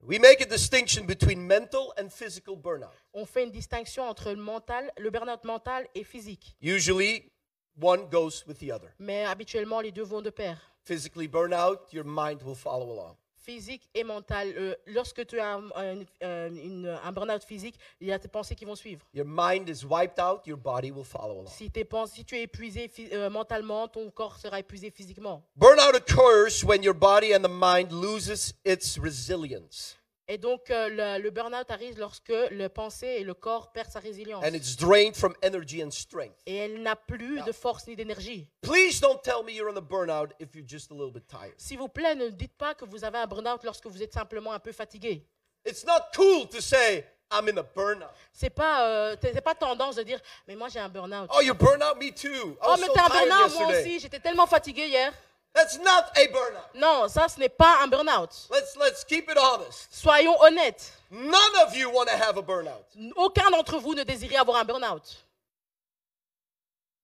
We make a distinction between mental and physical burnout. On fait une distinction entre le mental, le burn-out mental et physique. Usually, one goes with the other. Mais habituellement, les deux vont de pair. Physically burnout, your mind will follow along. Physique et mental. Euh, lorsque tu as un, un- un- une- un burn-out physique, il y a tes pensées qui vont suivre. Your mind is wiped out, your body will follow along. Si, tes pens- si tu es épuisé euh, mentalement, ton corps sera épuisé physiquement. Burnout occurs when your body and the mind loses its resilience Et donc, euh, le, le burn-out arrive lorsque le pensée et le corps perdent sa résilience. and it's drained from energy and strength. Et elle n'a plus de force ni d'énergie. Please don't tell me you're on a burnout if you're just a little bit tired. S'il vous plaît, ne dites pas que vous avez un burn-out lorsque vous êtes simplement un peu fatigué. It's not cool to say, I'm in a burnout. C'est pas, euh, t- c'est pas tendance de dire, mais moi j'ai un burn-out. Oh, you're burnout? Me too. I Oh, was mais so t'as un tired burn-out, moi yesterday. aussi, j'étais tellement fatigué hier. That's not a burnout. Non, ça, ce n'est pas un burn-out. Let's, let's keep it honest. Soyons honnêtes. None of you want to have a burnout. Aucun d'entre vous ne désirait avoir un burn-out.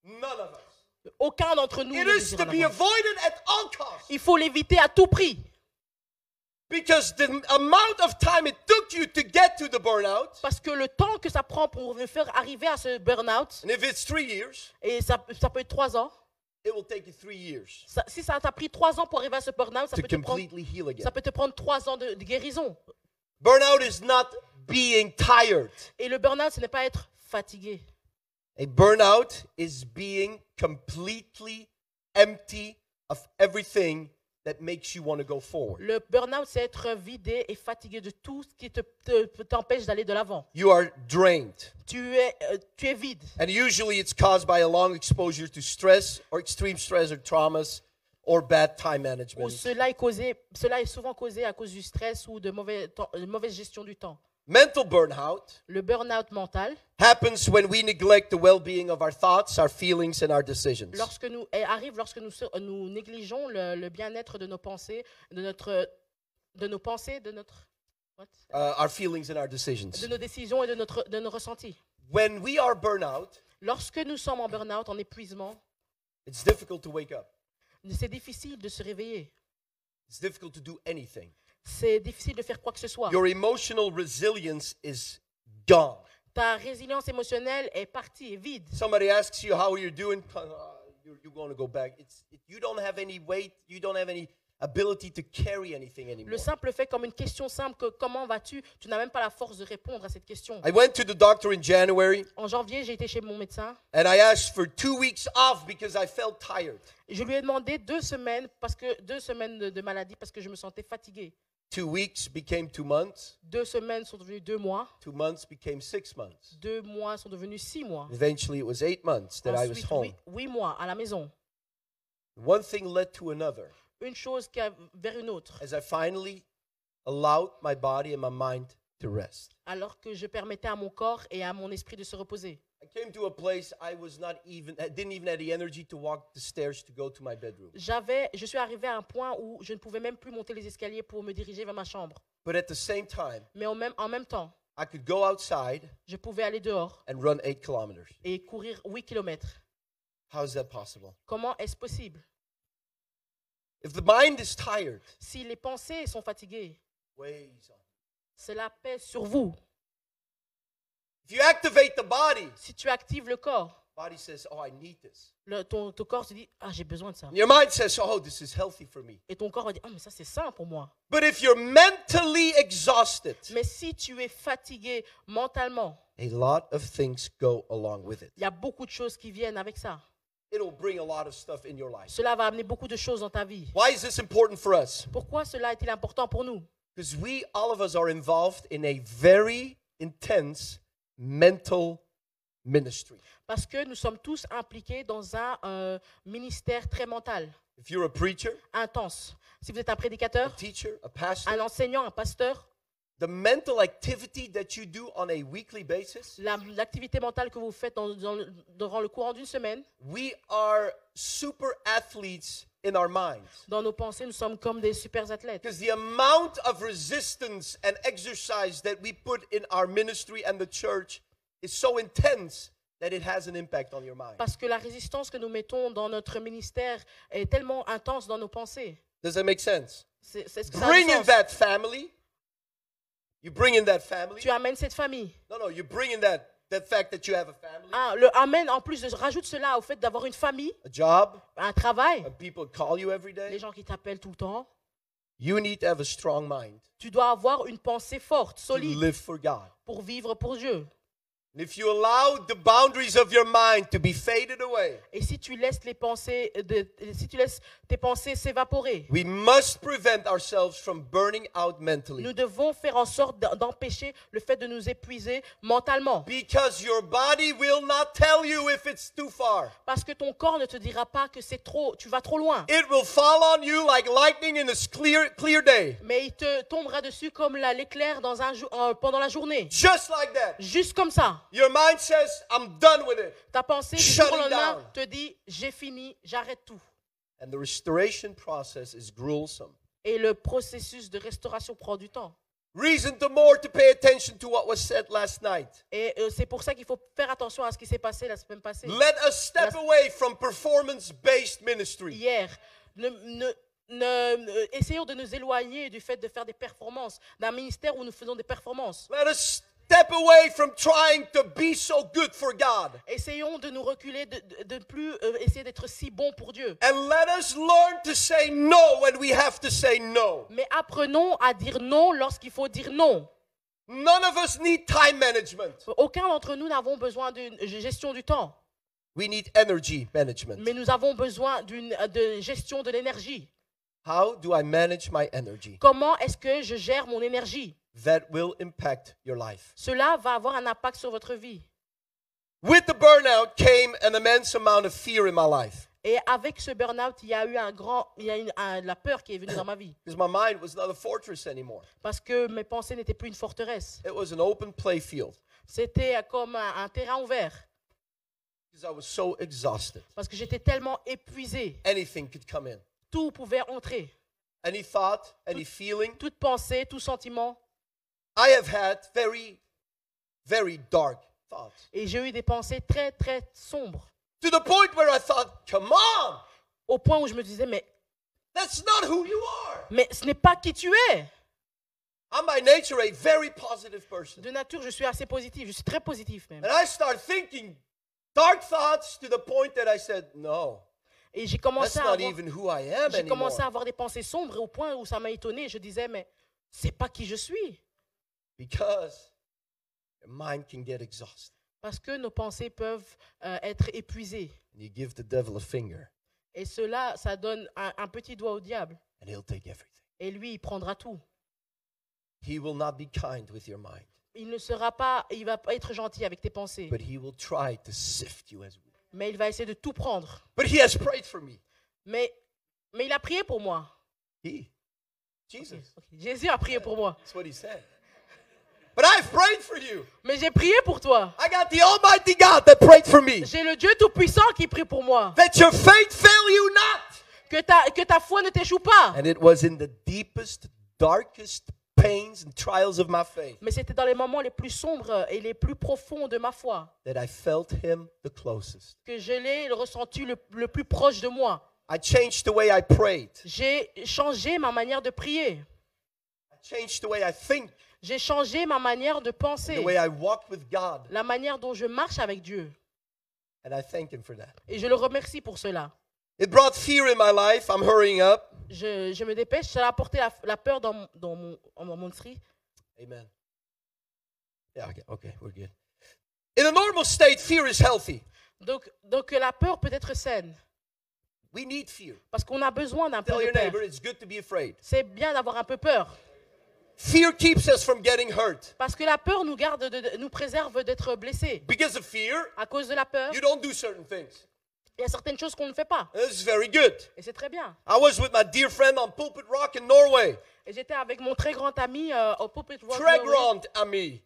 None of us. Aucun d'entre nous It ne is to be avoided at all costs. Il faut l'éviter à tout prix. Because the amount of time it took you to get to the burnout, Parce que le temps que ça prend pour faire arriver à ce burn-out, and if it's three years, et ça, ça peut être trois ans, it will take you three years ça- si ça t'a pris trois ans pour arriver à ce burn-out, ça, to peut te prendre- completely heal again. ça peut te prendre trois ans de, de guérison. Burnout is not being tired. Et le burn-out, ce n'est pas être fatigué. A burnout is being completely empty of everything that makes you want to go forward. Le burn-out, c'est être vidé et fatigué de tout ce qui te- te- t'empêche d'aller de l'avant. You are drained. Tu es, euh, tu es vide. And usually it's caused by a long exposure to stress or extreme stress or traumas or bad time Ou management. cela est, causé, cela est souvent causé à cause du stress ou de mauvais temps- de mauvaise gestion du temps. Mental burnout Le burn-out mental, happens when we neglect the well being of our thoughts, our feelings, and our decisions. lorsque nous, elle arrive lorsque nous, nous négligeons le, le bien-être de nos pensées, de, notre, de nos pensées, de, notre, what? Uh, our feelings and our decisions. de nos décisions et de, notre, de nos ressentis. When we are burnout, Lorsque nous sommes en burn-out, en épuisement, it's difficult to wake up. c'est difficile de se réveiller. It's difficult to do anything. C'est difficile de faire quoi que ce soit. Your emotional resilience is gone. Ta résilience émotionnelle est partie, est vide. Somebody asks you how you're doing, uh, you're, you're going to go back. It's, it, you don't have any weight, you don't have any ability to carry anything anymore. Le simple fait comme une question simple que comment vas-tu, tu n'as même pas la force de répondre à cette question. I went to the doctor in January En janvier, j'ai été chez mon médecin. and I asked for two weeks off because I felt tired. Je lui ai demandé deux semaines parce que deux semaines de, de maladie parce que je me sentais fatiguée. Two weeks became two months, Deux semaines sont devenues deux mois. two months became six months. Deux mois sont devenus six mois. Eventually, it was eight months that I was Ensuite, home. huit, huit mois à la maison. One thing led to another Une chose qui a- vers une autre. as I finally allowed my body and my mind to rest. Alors que je permettais à mon corps et à mon esprit de se reposer. J'avais, je suis arrivé à un point où je ne pouvais même plus monter les escaliers pour me diriger vers ma chambre. But at the same time, Mais en même, en même temps, I could go outside je pouvais aller dehors and run eight kilometers. et courir 8 kilomètres. How is that possible? Comment est-ce possible? If the mind is tired, Si les pensées sont fatiguées, weighs on. cela pèse sur vous. If you activate the body, Si tu actives le corps, body says, "Oh, I need this." le- ton, ton corps se dit Ah, j'ai besoin de ça. Your mind says, "Oh, this is healthy for me." Et ton corps va dire Ah, mais ça, c'est sain pour moi. But if you're mentally exhausted, Mais si tu es fatigué mentalement, a lot of things go along with it. il y a beaucoup de choses qui viennent avec ça. It'll bring a lot of stuff in your life. Cela va amener beaucoup de choses dans ta vie. Why is this important for us? Pourquoi cela est-il important pour nous Because we, all of us, are involved in a very intense mental ministry. Parce que nous sommes tous impliqués dans un euh, ministère très mental, If you're a preacher, intense. Si vous êtes un a prédicateur, teacher, a pastor, un enseignant, un pasteur, the mental activity that you do on a weekly basis, la- l'activité mentale que vous faites dans- dans le- durant le courant d'une semaine, we are super athletes in our minds. dans nos pensées, nous sommes comme des super athlètes. Because the amount of resistance and exercise that we put in our ministry and the church is so intense that it has an impact on your mind. Parce que la résistance que nous mettons dans notre ministère est tellement intense dans nos pensées. Does that make sense? C'est c'est ce que ça a in that family, You bring in that family. tu amènes cette famille. No, no, you bring in that that fact that you have a family, Ah, le amène en plus, rajoute cela au fait d'avoir une famille, a job, un travail, and people call you every les gens qui t'appellent tout le temps. You need to have a strong mind. Tu dois avoir une pensée forte, to solide, live for God. pour vivre pour Dieu. Et si tu laisses les pensées, de, si tu laisses tes pensées s'évaporer, we must prevent ourselves from burning out mentally. nous devons faire en sorte d'empêcher le fait de nous épuiser mentalement. Because your body will not tell you if it's too far. Parce que ton corps ne te dira pas que c'est trop, tu vas trop loin. It will fall on you like lightning in a s- clear, clear day. Mais il te tombera dessus comme la- l'éclair dans un jour- euh, pendant la journée. Just like that. Juste comme ça. Your mind says, I'm done with it. Ta pensée du Shut jour au lendemain down. te dit j'ai fini, j'arrête tout. And the restoration process is gruesome. Et le processus de restauration prend du temps. Reason to more to pay attention to what was said last night. Et euh, c'est pour ça qu'il faut faire attention à ce qui s'est passé la semaine passée. Let us step Las- away from performance based ministry. Hier, ne, ne- ne- ne- essayons de nous éloigner du fait de faire des performances, d'un ministère où nous faisons des performances. Let us step away from trying to be so good for God. Essayons de nous reculer, de, de- de plus euh, essayer d'être si bon pour Dieu. And let us learn to say no when we have to say no. Mais apprenons à dire non lorsqu'il faut dire non. None of us need time management. Aucun d'entre nous n'avons besoin d'une gestion du temps, We need energy management. mais nous avons besoin d'une de gestion de l'énergie. How do I manage my energy? Comment est-ce que je gère mon énergie? That will impact your life. Cela va avoir un impact sur votre vie. With the burnout came an immense amount of fear in my life Et avec ce burn-out, il y a eu un grand, il y a une- un- la peur qui est venue dans ma vie. because my mind was not a fortress anymore. Parce que mes pensées n'étaient plus une forteresse. It was an open play field C'était comme un, un terrain ouvert. because I was so exhausted. Parce que j'étais tellement épuisé. Anything could come in. Tout pouvait entrer. Any thought, any feeling? Toute pensée, tout sentiment. I have had very, very dark thoughts Et j'ai eu des pensées très, très sombres. to the point where I thought, come on, Au point où je me disais, mais, that's not who you are. mais ce n'est pas qui tu es. I'm by nature a very positive person. De nature, je suis assez positif. Je suis très positif même. And I start thinking dark thoughts to the point that I said, no, Et j'ai à avoir, commencé à avoir des pensées sombres au point où ça m'a étonné. Je disais, mais c'est pas qui je suis. Because your mind can get exhausted. Parce que nos pensées peuvent euh, être épuisées. And you give the devil a finger, Et cela, ça donne un, un petit doigt au diable. and he'll take everything. Et lui, il prendra tout. He will not be kind with your mind, Il ne sera pas, il va pas être gentil avec tes pensées. but he will try to sift you as. Mais il va essayer de tout prendre. But he has prayed for me. Mais, mais il a prié pour moi. He, Jesus. Jésus a prié pour moi. That's what he said. But I've prayed for you. Mais j'ai prié pour toi. I got the Almighty God that prayed for me. J'ai le Dieu Tout-Puissant qui prie pour moi. That your faith fail you not. Que ta, que ta foi ne t'échoue pas. And it was in the deepest, darkest pains and trials of my faith Mais c'était dans les moments les plus sombres et les plus profonds de ma foi that I felt him the closest. que je l'ai ressenti le, le plus proche de moi. I changed the way I prayed. J'ai changé ma manière de prier. I changed the way I think, J'ai changé ma manière de the penser. way I walk with God. La manière dont je marche avec Dieu. And I thank him for that. Et je le remercie pour cela. It brought fear in my life. I'm hurrying up. Je, je me dépêche. Ça a apporté la, la peur dans, mon- dans mon, dans mon esprit. Amen. Yeah, okay, okay, we're good. In a normal state, fear is healthy. Donc, donc la peur peut être saine. We need fear. Parce qu'on a besoin d'un peu de peur. neighbor it's good to be afraid. C'est bien d'avoir un peu peur. Fear keeps us from getting hurt. Parce que la peur nous garde, de- nous préserve d'être blessés. Because of fear, À cause de la peur, you don't do certain things. il y a certaines choses qu'on ne fait pas. This is very good. Et c'est très bien. I was with my dear friend on Pulpit Rock in Norway. Et j'étais avec mon très grand ami euh, au Pulpit Rock. Norway. Rond, Ami.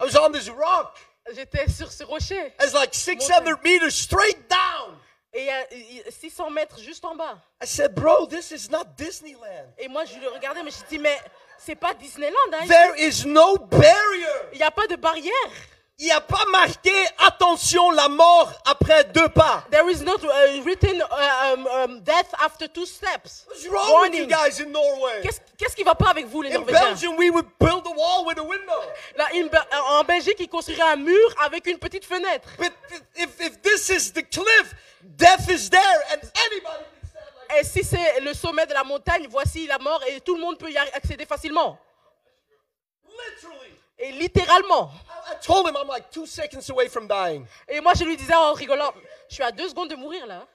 I was on this rock. J'étais sur ce rocher. It's like 600 meters straight down. Et il y a il y a 600 mètres juste en bas. I said, bro, this is not Disneyland. Et moi, je le regardais, mais je me dis, mais c'est pas Disneyland. Hein. There is no barrier. Il n'y a pas de barrière. Il n'y a pas marqué attention la mort après deux pas. There is not uh, written uh, um, um, death after two steps. What's wrong with you Warning. guys in Norway? Qu'est-ce qu'est-ce qui va pas avec vous, les In Norvégiens? Belgium, we would build a a une Be- en Belgique, ils construiraient un mur avec une petite fenêtre. But if, if this is the cliff, death is there and anybody Et si c'est le sommet de la montagne, voici la mort et tout le monde peut y accéder facilement. Et littéralement. Et moi, je lui disais en rigolant, je suis à deux secondes de mourir là.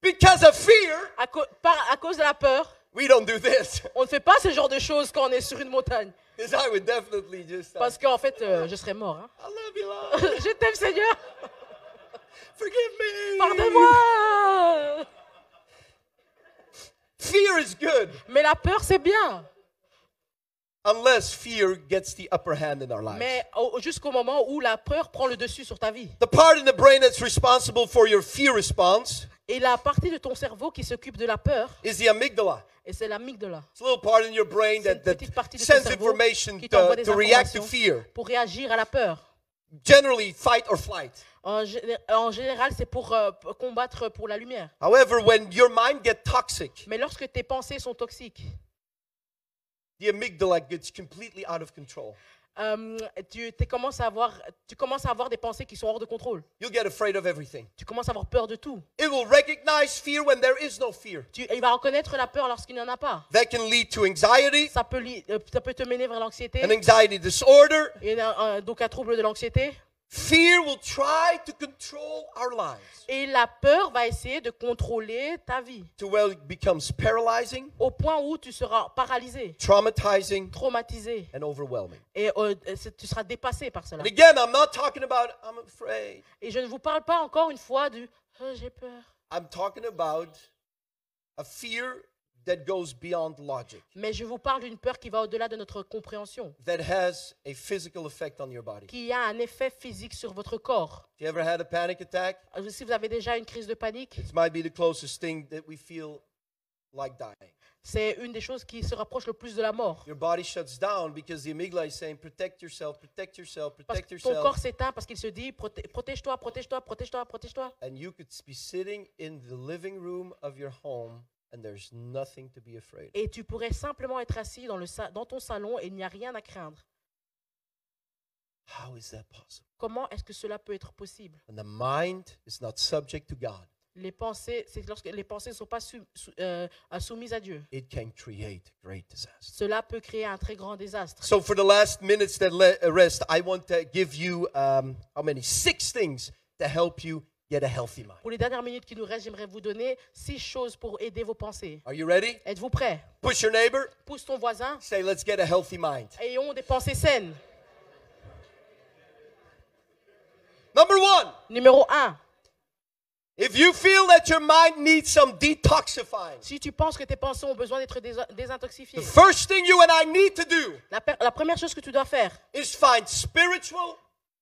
Because of fear, À, co- par- à cause de la peur, we don't do this. on ne fait pas ce genre de choses quand on est sur une montagne. Because I would definitely just uh, Parce qu'en fait, euh, je serais mort. hein. I love you, Lord. je t'aime, Seigneur. Forgive me. Pardonne-moi. Fear is good Mais la peur, c'est bien. unless fear gets the upper hand in our lives. Mais au- jusqu'au moment où la peur prend le dessus sur ta vie. The part in the brain that's responsible for your fear response Et la partie de ton cerveau qui s'occupe de la peur, is the amygdala. et c'est l'amygdala, It's a little part in your brain that, that petite partie de ton sends cerveau information to, react to fear. pour réagir à la peur. Generally, fight or flight. En, gé- en général, c'est pour euh, p- combattre pour la lumière. However, when your mind gets toxic, Mais lorsque tes pensées sont toxiques, the amygdala gets completely out of control. euh, tu, commences à avoir, tu commences à avoir des pensées qui sont hors de contrôle. You'll get afraid of everything. Tu commences à avoir peur de tout. It will recognize fear when there is no fear. Tu, il va reconnaître la peur lorsqu'il n'y en a pas. That can lead to anxiety, Ça peut, li- euh, ça peut te mener vers l'anxiété, an anxiety disorder. et un- un- donc un trouble de l'anxiété. Fear will try to control our lives Et la peur va essayer de contrôler ta vie to where it becomes paralyzing, au point où tu seras paralysé, traumatizing, traumatisé, and overwhelming. et euh, c'est- tu seras dépassé par cela. And again, I'm not talking about I'm afraid. Et je ne vous parle pas encore une fois du Oh, j'ai peur. I'm talking about a fear that goes beyond logic, Mais je vous parle d'une peur qui va au-delà de notre compréhension, that has a physical effect on your body. qui a un effet physique sur votre corps. Have you ever had a panic attack? Euh, Si vous avez déjà une crise de panique, It might be the closest thing that we feel like dying. c'est une des choses qui se rapproche le plus de la mort. Your body shuts down because the amygdala is saying, protect yourself, protect yourself, protect que ton corps yourself. s'éteint parce qu'il se dit protège-toi, protège-toi, protège-toi, protège-toi. And you could be sitting in the living room of your home and there's nothing to be afraid of. Et tu pourrais simplement être assis dans, le sa- dans ton salon et il n'y a rien à craindre. How is that possible? Comment est-ce que cela peut être possible? The mind is not subject to God, Les pensées, c'est lorsque les pensées ne sont pas sou- sou- euh, soumises à Dieu. it can create great disaster. Cela peut créer un très grand désastre. So, for the last minutes that le- uh, rest, I want to give you um, how many? Six things to help you get a healthy mind. Pour les dernières minutes qui nous restent, j'aimerais vous donner six choses pour aider vos pensées. Are you ready? Êtes-vous prêts? Push your neighbor. Pousse ton voisin. Say, let's get a healthy mind. Ayons des pensées saines. Number one, Numéro 1. if you feel that your mind needs some detoxifying, Si tu penses que tes pensées ont besoin d'être dés- désintoxifiées, the first thing you and I need to do la, la première chose que tu dois faire, is find spiritual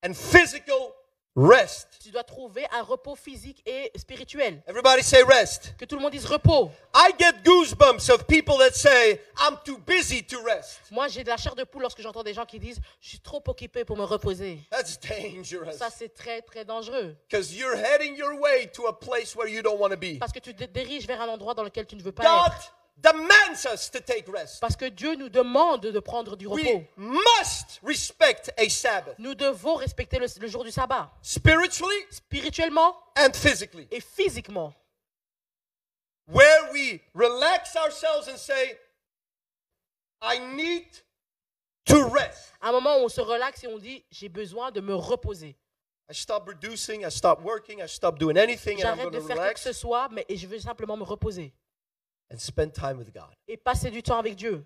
and physical rest. tu dois trouver un repos physique et spirituel. Everybody say rest. Que tout le monde dise repos. I get goosebumps of people that say, I'm too busy to rest. Moi, j'ai de la chair de poule lorsque j'entends des gens qui disent Je suis trop occupé pour me reposer. That's dangerous. Ça, c'est très, très dangereux. Because you're heading your way to a place where you don't want to be. Parce que tu te diriges vers un endroit dans lequel tu ne veux pas God être. Demands us to take rest. Parce que Dieu nous demande de prendre du repos. We must respect a Sabbath, Nous devons respecter le, le jour du sabbat, spiritually spirituellement and physically, et physiquement. where we relax ourselves and say, I need to rest. À un moment où on se relaxe et on dit J'ai besoin de me reposer. I stop reducing, I stop working, I stop doing anything, and I'm J'arrête going de to faire quoi que ce relax soit, mais et je veux simplement me reposer and spend time with God. et passer du temps avec Dieu.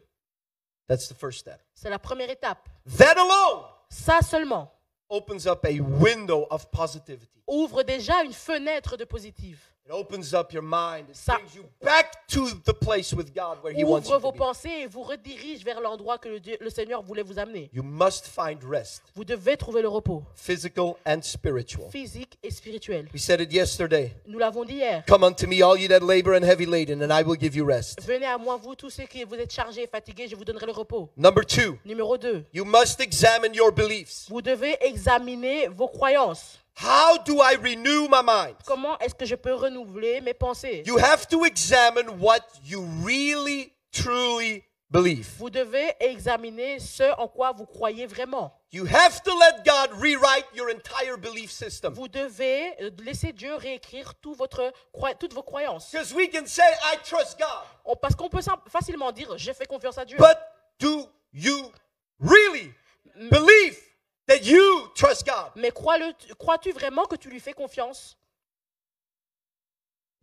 That's the first step. C'est la première étape. That alone Ça seulement opens up a window of positivity. ouvre déjà une fenêtre de positive. It opens up your mind. It Ça- brings you back to the place with God where He wants Ouvre you vos to be. pensées et vous redirige vers l'endroit que le, Dieu- le Seigneur voulait vous amener. You must find rest, Vous devez trouver le repos physical and spiritual. physique et spirituel. We said it yesterday. Nous l'avons dit hier. Come unto me, all you that labor and heavy laden, and I will give you rest. Venez à moi, vous tous ceux qui vous êtes chargés et fatigués, je vous donnerai le repos. Number two, Numéro 2. you must examine your beliefs. Vous devez examiner vos croyances. How do I renew my mind? Comment est-ce que je peux renouveler mes pensées? You have to examine what you really, truly believe. Vous devez examiner ce en quoi vous croyez vraiment. You have to let God rewrite your entire belief system. Vous devez laisser Dieu réécrire tout votre, toutes vos croyances. Because we can say, I trust God. Parce qu'on peut facilement dire j'ai fait confiance à Dieu. But do you really believe? That you trust God? Mais crois-tu vraiment que tu lui fais confiance?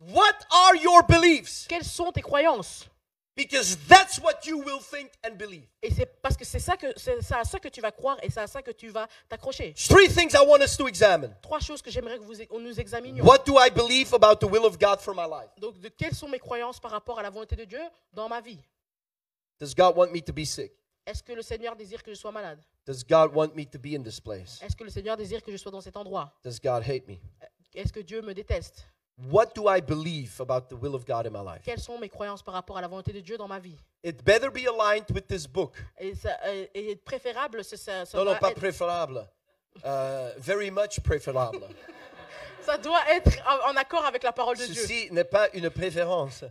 What are your beliefs? Quelles sont tes croyances? Because that's what you will think and believe. Et c'est parce que c'est ça que c'est c'est à ça que tu vas croire et c'est à ça que tu vas t'accrocher. Three things I want us to examine. Trois choses que j'aimerais que vous on nous examinions. What do I believe about the will of God for my life? Donc, de quelles sont mes croyances par rapport à la volonté de Dieu dans ma vie? Does God want me to be sick? Est-ce que le Seigneur désire que je sois malade? Does God want me to be in this place? Est-ce que le Seigneur désire que je sois dans cet endroit? Does God hate me? Est-ce que Dieu me déteste? What do I believe about the will of God in my life? Quelles sont mes croyances par rapport à la volonté de Dieu dans ma vie? It better be aligned with this book. Et, ça, euh, et préférable, ça, ça Non, non, pas être- préférable. Uh, very much préférable. ça doit être en, accord avec la parole de Dieu. Ceci n'est pas une préférence.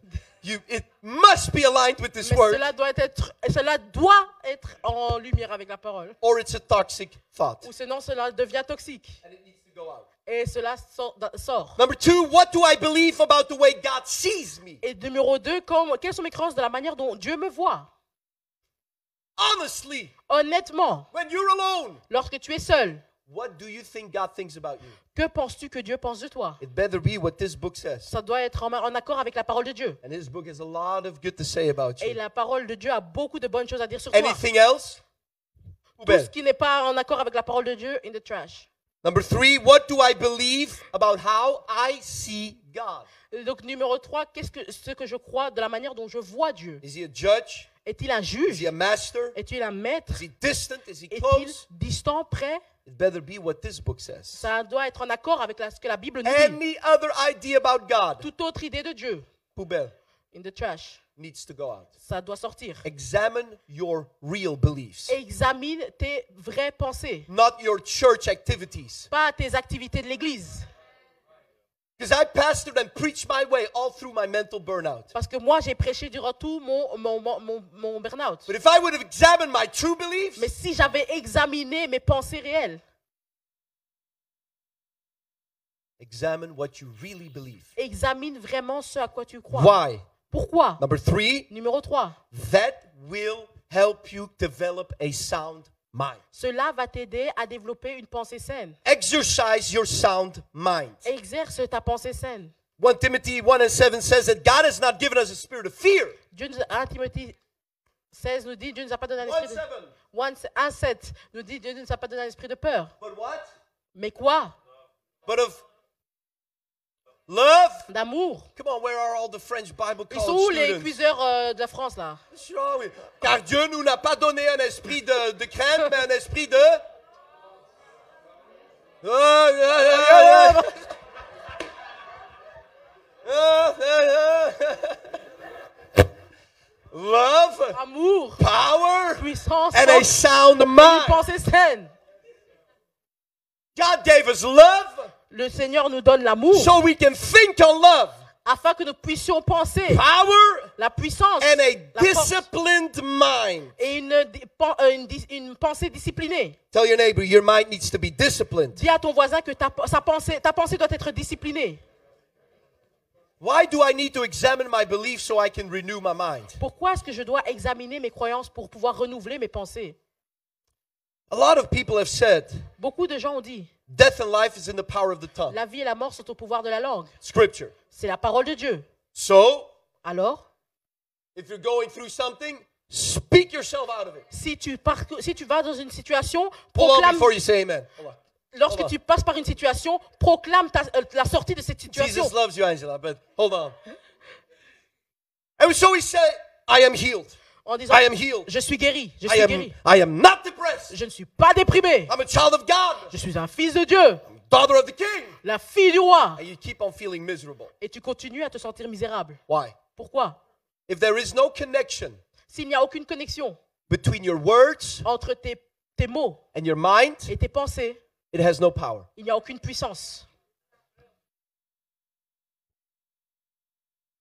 You, it must be aligned with this Mais word, cela doit être, cela doit être en lumière avec la parole. or it's a toxic thought. Ou sinon, cela devient toxique. And it needs to go out. Et cela sort. sort. Number two, what do I believe about the way God sees me? Et numéro 2, quelles sont mes croyances de la manière dont Dieu me voit? Honestly, Honnêtement, when you're alone, lorsque tu es seul, what do you think God thinks about you? que penses-tu que Dieu pense de toi? It better be what this book says. Ça doit être en, en accord avec la parole de Dieu. And his book has a lot of good to say about Et you. la parole de Dieu a beaucoup de bonnes choses à dire sur toi. Anything else? Tout ce qui n'est pas en accord avec la parole de Dieu, in the trash. Number three, what do I believe about how I see God? Donc numéro 3, qu'est-ce que ce que je crois de la manière dont je vois Dieu? Is he a judge? Est-il un Is juge he a master? Est-il un maître? Is he distant? Is he Est-il close? distant, près? It better be what this book says. Ça doit être en accord avec la- ce que la Bible nous dit. Any other idea about God? Toute autre idée de Dieu, Poubelle in the trash. needs to go out. Ça doit sortir. Examine your real beliefs, Examine tes vraies pensées, not your church activities. pas tes activités de l'Église. Parce que moi, j'ai prêché durant tout mon, mon, mon, mon, burn-out. But if I would have examined my true beliefs, Mais si j'avais examiné mes pensées réelles, examine what you really believe. examine vraiment ce à quoi tu crois. Why? Pourquoi? Number three, Numéro 3. that will help you develop a sound mind. Cela va t'aider à développer une pensée saine. Exercise your sound mind. Exerce ta pensée saine. 1 Timothy 1 and 7 says that God has not given us a spirit of fear. Dieu nous a, 1 Timothée 16 nous dit Dieu ne nous a pas donné un 1 esprit de 7. 1 7 nous dit Dieu ne nous a pas donné un esprit de peur. But what? Mais quoi? But of love? D'amour. Come on, where are all the French Bible Ils sont college où les students? cuiseurs euh, de la France là? Sure, oui. Car Dieu nous n'a pas donné un esprit de, de crainte, mais un esprit de. Ah, ah, ah, ah, ah. Ah, ah, ah. Love, Amour, power, puissance, and a sound et une mind. pensée saine. God gave us love? Le Seigneur nous donne l'amour so we can think on love, afin que nous puissions penser power, la puissance and a la force, disciplined mind. et une, pensée disciplinée. Tell your neighbor your mind needs to be disciplined. Dis à ton voisin que ta, sa pensée, ta pensée doit être disciplinée. Why do I need to examine my beliefs so I can renew my mind? Pourquoi est-ce que je dois examiner mes croyances pour pouvoir renouveler mes pensées? A lot of people have said Beaucoup de gens ont dit death and life is in the power of the tongue. la vie et la mort sont au pouvoir de la langue. Scripture. C'est la parole de Dieu. So, Alors, if you're going through something, speak yourself out of it. si tu, si tu vas dans une situation, proclame, before you say amen. Lorsque hold tu passes par une situation, proclame ta- euh, la sortie de cette situation. Jesus loves you, Angela, but hold on. And so we say, I am healed. En disant, I am healed. je suis guéri, je I suis am, guéri. I am not depressed. Je ne suis pas déprimé. I'm a child of God, Je suis un fils de Dieu, daughter of the King. la fille du roi. And you keep on feeling miserable. Et tu continues à te sentir misérable. Why? Pourquoi? If there is no connection S'il n'y a aucune connexion between your words entre tes, tes mots and your mind, et tes pensées, it has no power. il n'y a aucune puissance.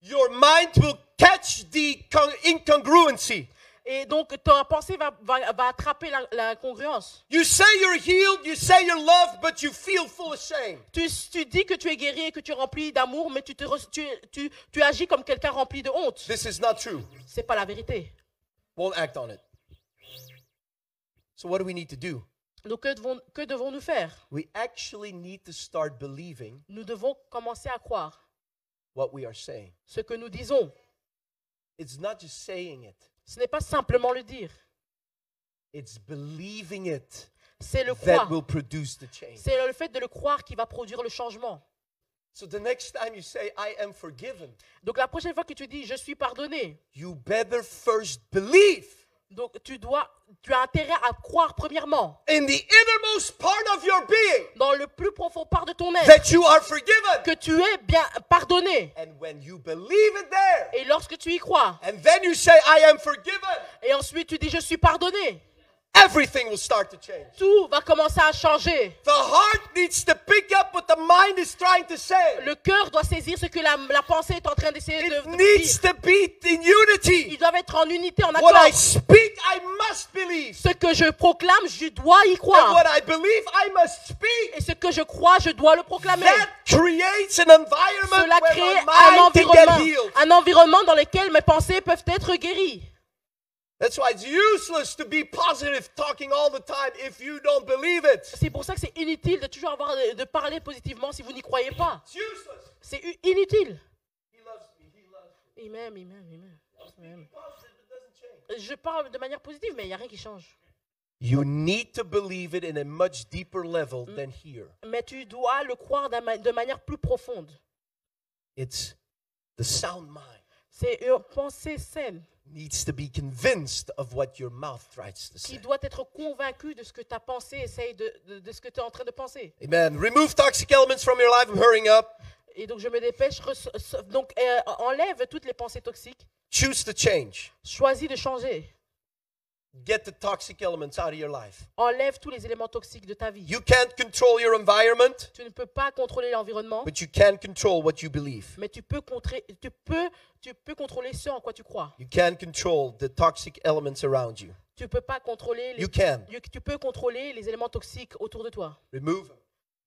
Your mind will catch the con- incongruency. Et donc, ta pensée va, va, va attraper la, la congruence. You say you're healed, you say you're loved, but you feel full of shame. Tu, tu dis que tu es guéri et que tu es rempli d'amour, mais tu, te, tu, tu, tu agis comme quelqu'un rempli de honte. This is not true. C'est pas la vérité. Won't act on it. So, what do we need to do? Donc, que devons, devons-nous faire? We actually need to start believing Nous devons commencer à croire what we are saying. ce que nous disons. It's not just saying it, Ce n'est pas simplement le dire, it's believing it c'est le that croire. will produce the change. C'est le fait de le croire qui va produire le changement. So, the next time you say, I am forgiven, Donc la prochaine fois que tu dis je suis pardonné, you better first believe donc tu dois, tu as intérêt à croire premièrement in the innermost part of your being dans le plus profond part de ton être that you are forgiven. que tu es bien pardonné. And when you believe it there, Et lorsque tu y crois, and then you say, I am forgiven, et ensuite tu dis je suis pardonné, everything will start to change. tout va commencer à changer. The heart needs to pick up what the mind is trying to say. Le cœur doit saisir ce que la, la pensée est en train d'essayer de, needs dire. to be in unity. Ils doivent être en unité, en What I accord. speak, I must believe. Ce que je proclame, je dois y And croire. what I believe, I must speak. Et ce que je crois, je dois le proclamer. That creates an environment Cela where crée un can get environnement, healed. un environnement dans lequel mes pensées peuvent être guéries. That's why it's useless to be positive talking all the time if you don't believe it. C'est pour ça que c'est inutile de toujours avoir de, parler positivement si vous n'y croyez pas. It's useless. C'est inutile. He loves me. He loves me. Il m'aime, il m'aime, il. Je parle de manière positive, mais il n'y a rien qui change. You need to believe it in a much deeper level than here. Mais tu dois le croire de manière plus profonde. It's the sound mind C'est une pensée saine needs to be convinced of what your mouth tries to qui say. doit être convaincue de ce que ta pensée essaye de, de, de ce que tu es en train de penser. Amen. Remove toxic elements from your life. I'm hurrying up. Et donc je me dépêche. Donc euh, enlève toutes les pensées toxiques. Choose to change. Choisis de changer. Get the toxic elements out of your life. Enlève tous les éléments toxiques de ta vie. You can't control your environment, Tu ne peux pas contrôler l'environnement, but you can control what you believe. mais tu peux, contrer- tu, peux, tu peux contrôler ce en quoi tu crois. You can control the toxic elements around you. Tu peux pas contrôler les, You can. tu- tu peux contrôler les éléments toxiques autour de toi. Remove them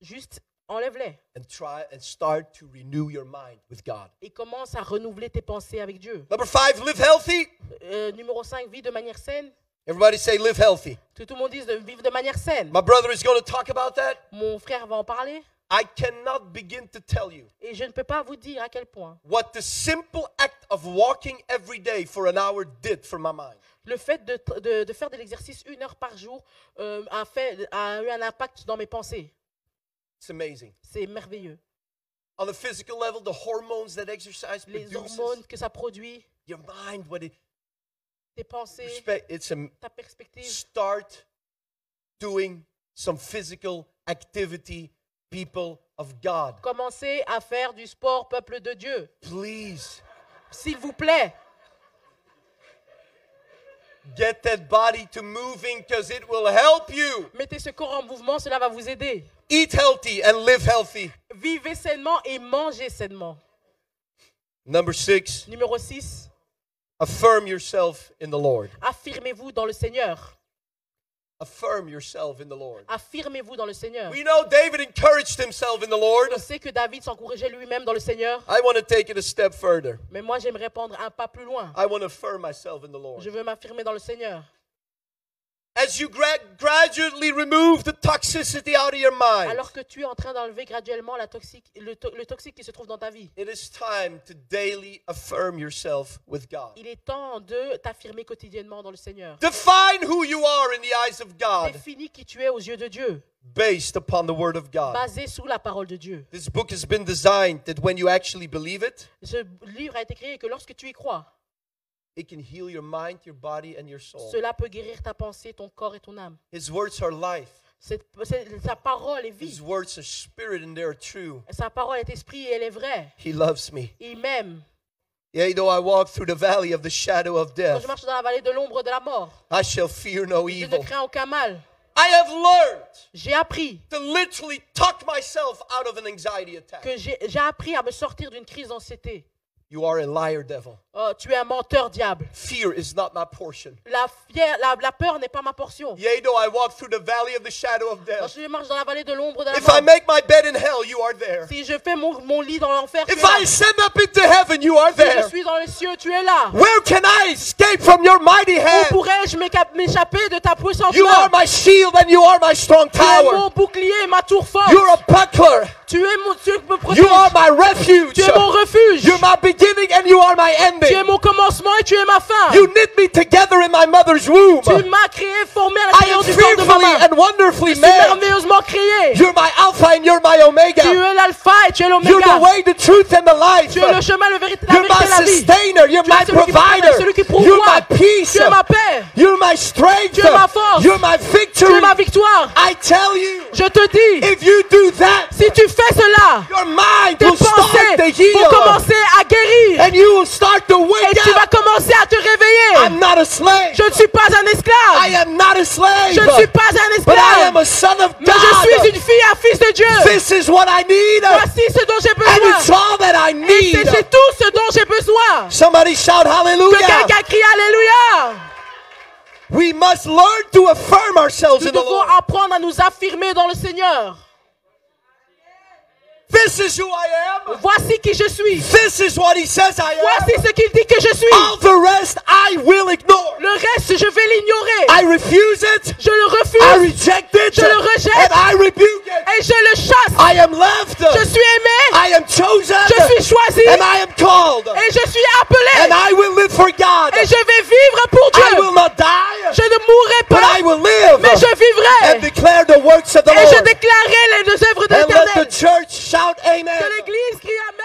Juste enlève-les and try and start to renew your mind with God. et commence à renouveler tes pensées avec Dieu. Number five, live healthy. Euh, numéro 5, vis de manière saine. Everybody say live healthy. Tout le monde dise de vivre de manière saine. My brother is going to talk about that. Mon frère va en parler I cannot begin to tell you et je ne peux pas vous dire à quel point what the simple act of walking every day for an hour did for my mind. le fait de, de- de faire de l'exercice une heure par jour euh, a, fait, a eu un impact dans mes pensées. It's amazing. C'est merveilleux. On the physical level, the hormones that exercise Les produces, hormones que ça produit, your mind, what it tes pensées, it's a ta perspective. start doing some physical activity, people of God. Commencez à faire du sport, peuple de Dieu. Please S'il vous plaît, get that body to moving because it will help you. mettez ce corps en mouvement, cela va vous aider. Eat healthy and live healthy. Vivez sainement et mangez sainement. Number six, Numéro 6, affirm yourself in the Lord. affirmez-vous dans le Seigneur. Affirm yourself in the Lord. Affirmez-vous dans le Seigneur. We know David encouraged himself in the Lord. On sait que David s'encourageait lui-même dans le Seigneur, I want to take it a step further. mais moi j'aimerais prendre un pas plus loin. I want to affirm myself in the Lord. Je veux m'affirmer dans le Seigneur. As you gra- gradually remove the toxicity out of your mind, Alors que tu es en train d'enlever graduellement la toxique, le, to- le toxique qui se trouve dans ta vie, it is time to daily affirm yourself with God. il est temps de t'affirmer quotidiennement dans le Seigneur. Define who you are in the eyes of God Définis qui tu es aux yeux de Dieu, based upon the Word of God. basé sous la parole de Dieu. This book has been designed that when you actually believe it, Ce livre a été créé que lorsque tu y crois, it can heal your mind, your body, and your soul. cela peut guérir ta pensée, ton corps et ton âme. His words are life. Cette- c'est- sa parole est His vie. words are spirit and they are true. Sa parole est esprit et elle est vraie. He loves me. Il m'aime. Yea, though I walk through the valley of the shadow of Quand death, je marche dans la vallée de l'ombre de la mort, I shall fear no je ne evil. crains aucun mal. I have learned J'ai appris to literally talk myself out of an anxiety attack. que j'ai appris à me sortir d'une crise d'anxiété. You are a liar, devil. Oh, tu es un menteur, diable. Fear is not my portion. La, fière- la, la peur n'est pas ma portion. Yea, though I walk through the valley of the shadow of death. Lorsque je marche dans la vallée de l'ombre de la If I make my bed in hell, you are there. si je fais mon, mon lit dans l'enfer, tu es If là. I ascend up into heaven, you are Si je there. suis dans les cieux, tu es là. Where can I escape from your mighty Où hand? pourrais-je m'éca- m'échapper de ta puissante You are my shield and you are my strong Tu es mon tower. bouclier ma tour forte. You're a buckler. Tu es mon, tu me protèges. You are my refuge. Tu es mon refuge. You're my beginning and you are my Tu es ending. mon commencement et tu es ma fin. You knit me together in my mother's womb. Tu m'as créé, formé à l'intérieur du corps de ma main. and wonderfully merveilleusement créé. You're my Alpha and you're my Tu Omega. es l'alpha et tu es You're the l'oméga. way, the truth, and the life. Tu es le chemin, le vérité, la You're vérité la vie. sustainer. You're Tu es my provider. celui qui You're pourvoit. my peace. Tu es ma paix. You're my strength. Tu es ma force. You're my Tu victory. es ma victoire. I tell you, Je te dis, if you do that, si tu fais cela, your mind tes will start to pensées heal. vont commencer à guérir. And you will start to Et tu vas commencer à te réveiller. I'm not a slave. Je ne suis pas un I esclave. am not a slave. Je ne suis pas un But I am esclave. a son of Mais je suis God. une fille, un fils de Dieu. This is what I need. Voici ce dont j'ai And it's besoin. all that I Et need. c'est c'est tout ce dont j'ai besoin. Somebody shout Que hallelujah. quelqu'un crie Alléluia. We must learn to affirm ourselves Nous in the devons Lord. apprendre à nous affirmer dans le Seigneur. This is who I am. Voici qui je suis. This is what he says I am. Voici ce qu'il dit que je suis. All the rest I will ignore. Le reste, je vais l'ignorer. I refuse it. Je le I refuse reject it. Je le rejette. And I rebuke it. et je le chasse. I am left. Je suis aimé. I am chosen. Je suis choisi. And I am called. Et je suis appelé. And I will live for God. Et je vais vivre pour I will Dieu. not die. Je ne mourrai But I pas, will live. mais je And vivrai. declare the works of the Et je Lord. déclarerai les œuvres de And Shout amen. Que l'église crie amen.